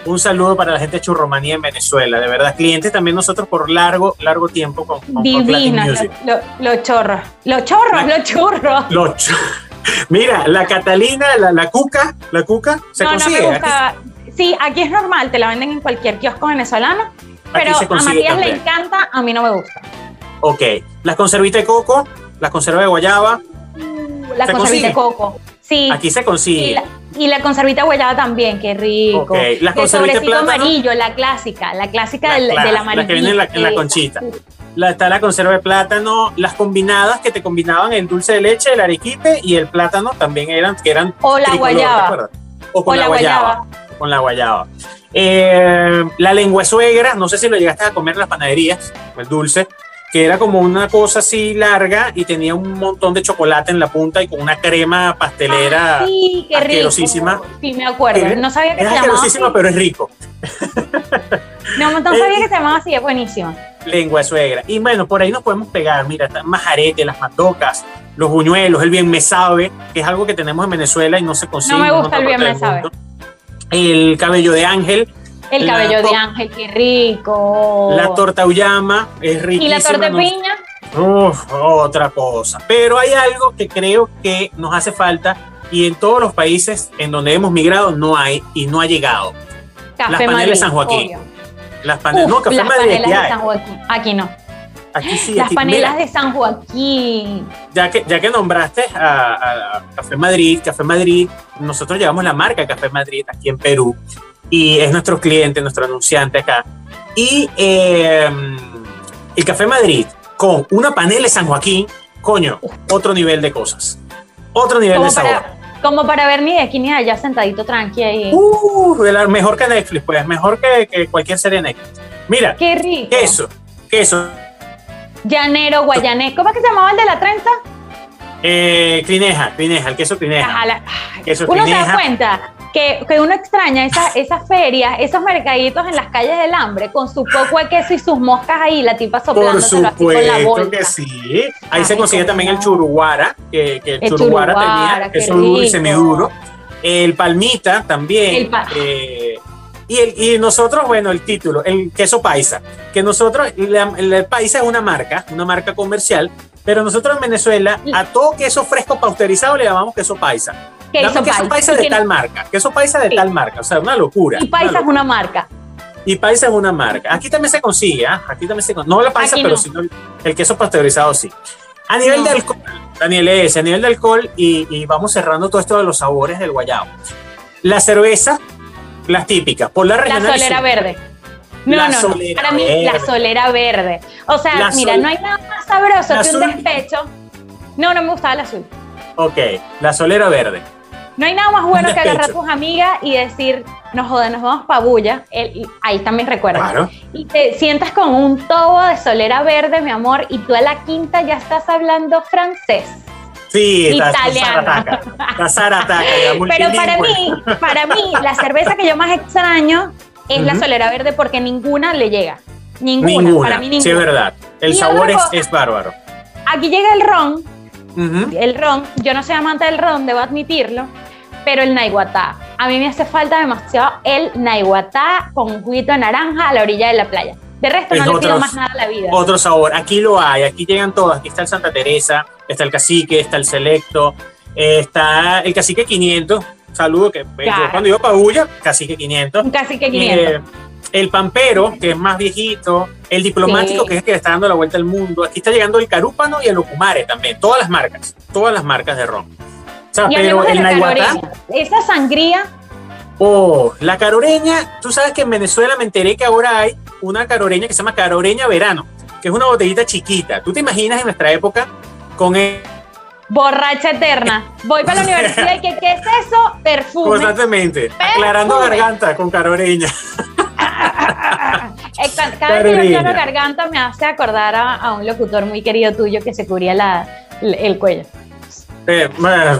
Un saludo para la gente de Churromanía en Venezuela, de verdad. Clientes también nosotros por largo, largo tiempo con, con- con Latin Divinos, Music. los los chorros. Los chorros, La- los churros. Los chu- Mira, la Catalina, la, la cuca, la cuca, se no, consigue. no me Aquí- gusta. Sí, aquí es normal, te la venden en cualquier kiosco venezolano, pero a Matías le encanta, a mí no me gusta. Ok. Las conservitas de coco, las conservas de guayaba, La ¿Se conservita consigue? de coco. Sí. aquí se Y consigue. la, y la conservita guayaba también, qué rico. Ok, las El conservitas de sobrecito plátano. amarillo, la clásica, la clásica La del, del la amarillo. que viene en la- en la conchita. La, está la conserva de plátano, las combinadas que te combinaban el dulce de leche, el arequipe y el plátano también eran, que eran O la tricolor, ¿te guayaba. O con O la, la guayaba. Con la guayaba. Eh, la lengua suegra, no sé si lo llegaste a comer en las panaderías, el dulce, que era como una cosa así larga y tenía un montón de chocolate en la punta y con una crema pastelera. Ah, sí, qué rico. Sí, me acuerdo. Eh, No sabía que Era se llamaba así. pero es rico. No, no Eh, sabía que se llamaba así, es buenísimo. Lengua suegra. Y bueno, por ahí nos podemos pegar. Mira, está majarete, las matocas, los buñuelos, el bien me sabe, que es algo que tenemos en Venezuela y no se consigue. No me gusta el bien me sabe. mundo. El cabello de ángel, El cabello de ángel, qué rico. la torta uyama, es Y riquísima. la torta de piña. Uf, otra cosa. Pero hay algo que creo que nos hace falta y en todos los países en donde hemos migrado no hay y no ha llegado. Café panelas Madrid, San Joaquín. obvio. Las panelas, Uf, no, café las Madrid panelas de. San Joaquín. Aquí no. Aquí sí, Las aquí. panelas Mira, de San Joaquín. ya que, ya que nombraste a, a- Café Madrid, Café Madrid, nosotros llevamos la marca Café Madrid aquí en Perú y es nuestro cliente, nuestro anunciante acá. Y eh, el Café Madrid con una panela de San Joaquín, coño, otro nivel de cosas. Otro nivel de sabor. para, como para ver ni de aquí ni allá sentadito tranqui ahí. Uh, mejor que Netflix, pues, mejor que, que cualquier serie Netflix. Mira, Qué rico. queso, queso, Llanero, guayanés. ¿Cómo es que se llamaba el de la trenza? eh, crineja, crineja, el queso. Ajá, la- Queso Uno se da cuenta que, que uno extraña esas esa ferias, esos mercaditos en las calles del hambre, con su poco de queso y sus moscas ahí, la tipa soplando Por supuesto que sí. Ahí se consigue también el churuguara, que, que el, churuguara, tenía, que es un duro y semiduro. El palmita también. Eh, y, el, y nosotros, bueno, el título, el queso paisa, que nosotros, el, paisa es una marca, una marca comercial, pero nosotros en Venezuela a todo queso fresco pasteurizado le llamamos queso paisa. Queso, paisa. de tal marca, queso paisa de tal marca, o sea, una locura. Y paisa es una marca. Y paisa es una marca. Aquí también se consigue, ¿ah? aquí también se consigue. No la paisa, pero sí el queso pasteurizado sí. A nivel de alcohol, Daniel es, a nivel de alcohol, y, y, vamos cerrando todo esto de los sabores del guayabo. La cerveza, las típicas, por la regional. La solera verde. No, no, no. Para mí, la solera verde. O sea, mira, no hay nada más sabroso que un despecho. No, no me gustaba la azul. Ok, la solera verde. No hay nada más bueno que agarrar a tus amigas y decir, nos joden, nos vamos pa' bulla. ahí también recuerdo. Claro. Y te sientas con un tobo de solera verde, mi amor, y tú a la quinta ya estás hablando francés. Sí, italiano. La zarataca, Pero para mí, para mí, la cerveza que yo más extraño es la solera verde porque ninguna le llega. Ninguna. Para mí ninguna. Sí, es verdad. El sabor es, bárbaro. Aquí llega el ron. El ron, yo no soy amante del ron, debo admitirlo, pero el naiguatá. A mí me hace falta demasiado el naiguatá con un juguito de naranja a la orilla de la playa. De resto, no le pido más nada a la vida. Otro sabor. Aquí lo hay, aquí llegan todos. Aquí está el Santa Teresa, está el Cacique, está el Selecto, está el Cacique 500. Saludo que cuando iba para Bulla, Cacique 500. Un Cacique 500. Eh, el Pampero, que es más viejito. El Diplomático, que es el que está dando la vuelta al mundo. Aquí está llegando el Carúpano y el Ocumare también. Todas las marcas. Todas las marcas de ron. O sea, pero el Nahuatá. Esa sangría Oh, la caroreña, tú sabes que en Venezuela me enteré que ahora hay una caroreña que se llama caroreña verano, que es una botellita chiquita. ¿Tú te imaginas en nuestra época con el... Borracha eterna. Voy para la universidad y ¿qué, ¿qué es eso? Perfume. Constantemente. Aclarando garganta con caroreña. Eh, cada vez que yo garganta me hace acordar a, un locutor muy querido tuyo que se cubría la, el cuello. Eh,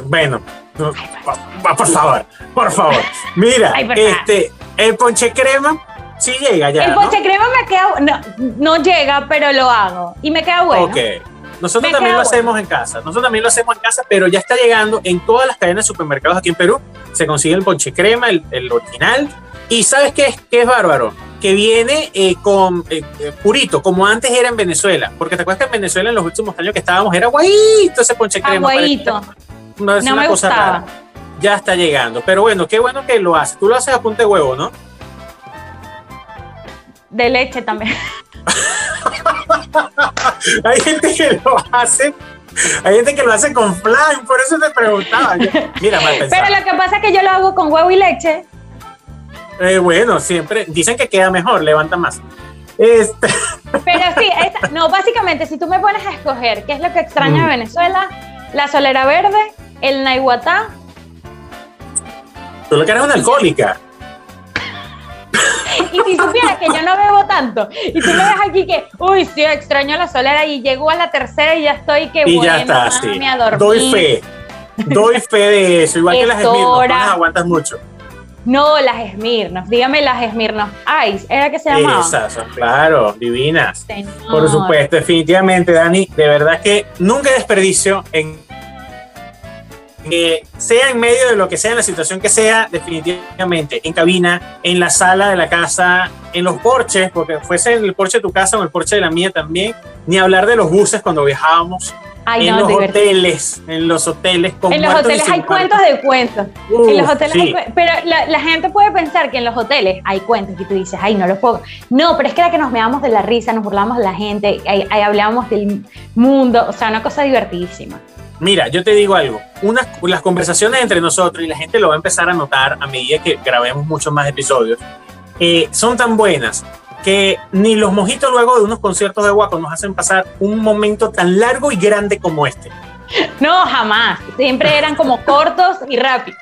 bueno, por favor, por favor. Mira, este, el ponche crema sí llega ya. El ponche crema me queda, no, llega, pero lo hago y me queda bueno. Ok. Nosotros también lo hacemos en casa. Nosotros también lo hacemos en casa, pero ya está llegando en todas las cadenas de supermercados aquí en Perú. Se consigue el ponche crema, el, original. Y ¿sabes qué es, qué es bárbaro? Que viene eh, con eh, eh, purito, como antes era en Venezuela. Porque te acuerdas que en Venezuela en los últimos años que estábamos era guayito ese ponche crema. Aguadito no, me gustaba. Ya está llegando. Pero bueno, qué bueno que lo haces. Tú lo haces a punta de huevo, ¿no? De leche también. Hay gente que lo hace hay gente que lo hace con flan, por eso te preguntaba. mira, mal Pero lo que pasa es que yo lo hago con huevo y leche. Eh, bueno, siempre dicen que queda mejor, levanta más. Este... Pero sí, no, básicamente, si tú me pones a escoger qué es lo que extraña de mm. Venezuela, la solera verde, el Naihuatá. Tú lo que eres una alcohólica. y si supieras que yo no bebo tanto, y tú me ves aquí que, uy, sí, extraño la solera, y llego a la tercera y ya estoy que y ya está, sí. Doy fe, doy fe de eso, igual que las Esmirnos, no las aguantas mucho. No, las Esmirnos, dígame las Esmirnos Ice, ¿era que se llamaba? Esas son, claro, divinas. Por supuesto, definitivamente, Dani, de verdad que nunca desperdicio en que sea en medio de lo que sea, en la situación que sea, definitivamente, en cabina, en la sala de la casa, en los porches, porque fuese en el porche de tu casa o en el porche de la mía también, ni hablar de los buses cuando viajábamos. en los hoteles, en los hoteles con En los hoteles hay cuentos de cuentos. en los hoteles hay pero la, gente puede pensar que en los hoteles hay cuentos y tú dices, ay, no los puedo. No, pero es que era que nos veamos de la risa, nos burlamos de la gente, ahí, ahí hablábamos del mundo, o sea, una cosa divertidísima. Mira, yo te digo algo, unas, las conversaciones entre nosotros y la gente lo va a empezar a notar a medida que grabemos muchos más episodios, eh, son tan buenas que ni los mojitos luego de unos conciertos de guaco nos hacen pasar un momento tan largo y grande como este. No, jamás. Siempre eran como cortos y rápidos.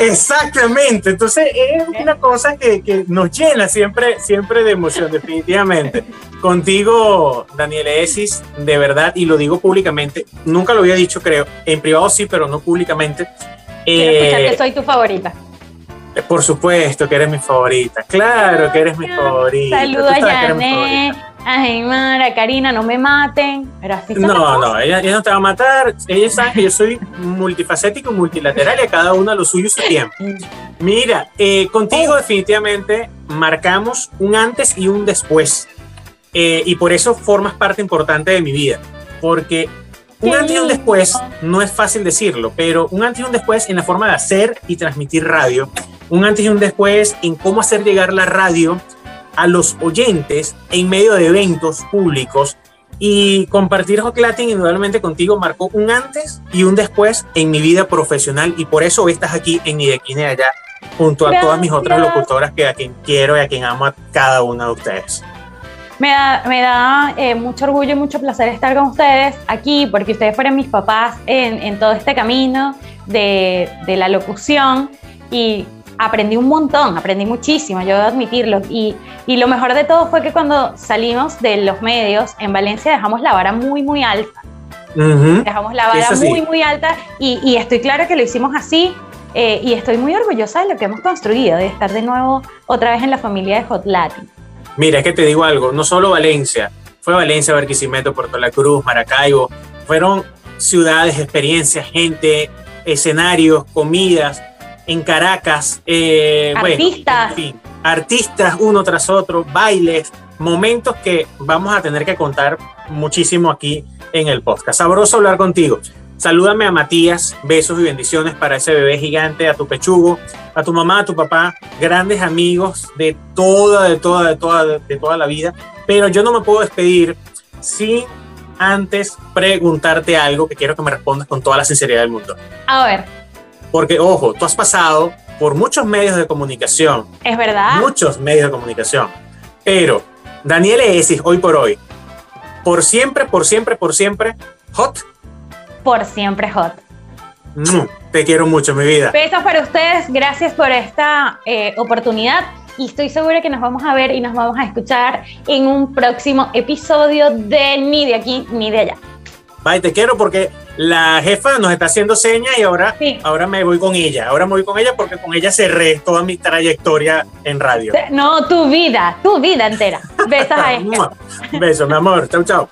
Exactamente, entonces es una cosa que, que, nos llena siempre, siempre de emoción, definitivamente. Contigo, Daniel Esis, de verdad, y lo digo públicamente, nunca lo había dicho, creo, en privado sí, pero no públicamente. Quiero escuchar que eh, soy tu favorita. Por supuesto que eres mi favorita. Claro que eres mi favorita. Saludos a Janet, a Jaimar, a Karina, no me maten. Pero así no, no, ella, no te va a matar. Ella sabe que yo soy multifacético, multilateral y a cada uno lo suyo y su tiempo. Mira, eh, contigo definitivamente marcamos un antes y un después. Eh, y por eso formas parte importante de mi vida. Porque un antes y un después, no es fácil decirlo, pero un antes y un después en la forma de hacer y transmitir radio, un antes y un después en cómo hacer llegar la radio a los oyentes en medio de eventos públicos. Y compartir Hot Latin indudablemente contigo marcó un antes y un después en mi vida profesional. Y por eso estás aquí en Ni de aquí ni allá junto a todas mis otras locutoras que a quien quiero y a quien amo a cada una de ustedes. Me da, me da eh, mucho orgullo y mucho placer estar con ustedes aquí, porque ustedes fueron mis papás en, en todo este camino de, de, la locución. Y aprendí un montón, aprendí muchísimo, yo debo admitirlo. Y, y lo mejor de todo fue que cuando salimos de los medios en Valencia dejamos la vara muy, muy alta. Dejamos la vara muy, muy alta y, y, estoy clara que lo hicimos así eh, y estoy muy orgullosa de lo que hemos construido, de estar de nuevo otra vez en la familia de Hot Latin. Mira, es que te digo algo, no solo Valencia, fue Valencia, Barquisimeto, Puerto La Cruz, Maracaibo, fueron ciudades, experiencias, gente, escenarios, comidas, en Caracas, eh, artistas. artistas uno tras otro, bailes, momentos que vamos a tener que contar muchísimo aquí en el podcast. Sabroso hablar contigo. Salúdame a Matías, besos y bendiciones para ese bebé gigante, a tu pechugo, a tu mamá, a tu papá, grandes amigos de toda, de toda, de toda, de toda la vida. Pero yo no me puedo despedir sin antes preguntarte algo que quiero que me respondas con toda la sinceridad del mundo. A ver. Porque, ojo, tú has pasado por muchos medios de comunicación. Es verdad. Muchos medios de comunicación. Pero Daniel Esis, hoy por hoy, por siempre, por siempre, por siempre, hot por siempre hot. Mm, te quiero mucho, mi vida. Besos para ustedes, gracias por esta eh, oportunidad y estoy segura que nos vamos a ver y nos vamos a escuchar en un próximo episodio de Ni de aquí ni de allá. Bye, te quiero porque la jefa nos está haciendo señas y ahora, ahora me voy con ella. Ahora me voy con ella porque con ella cerré toda mi trayectoria en radio. No, tu vida, tu vida entera. Besos a ella. Besos, mi amor. Chau, chau.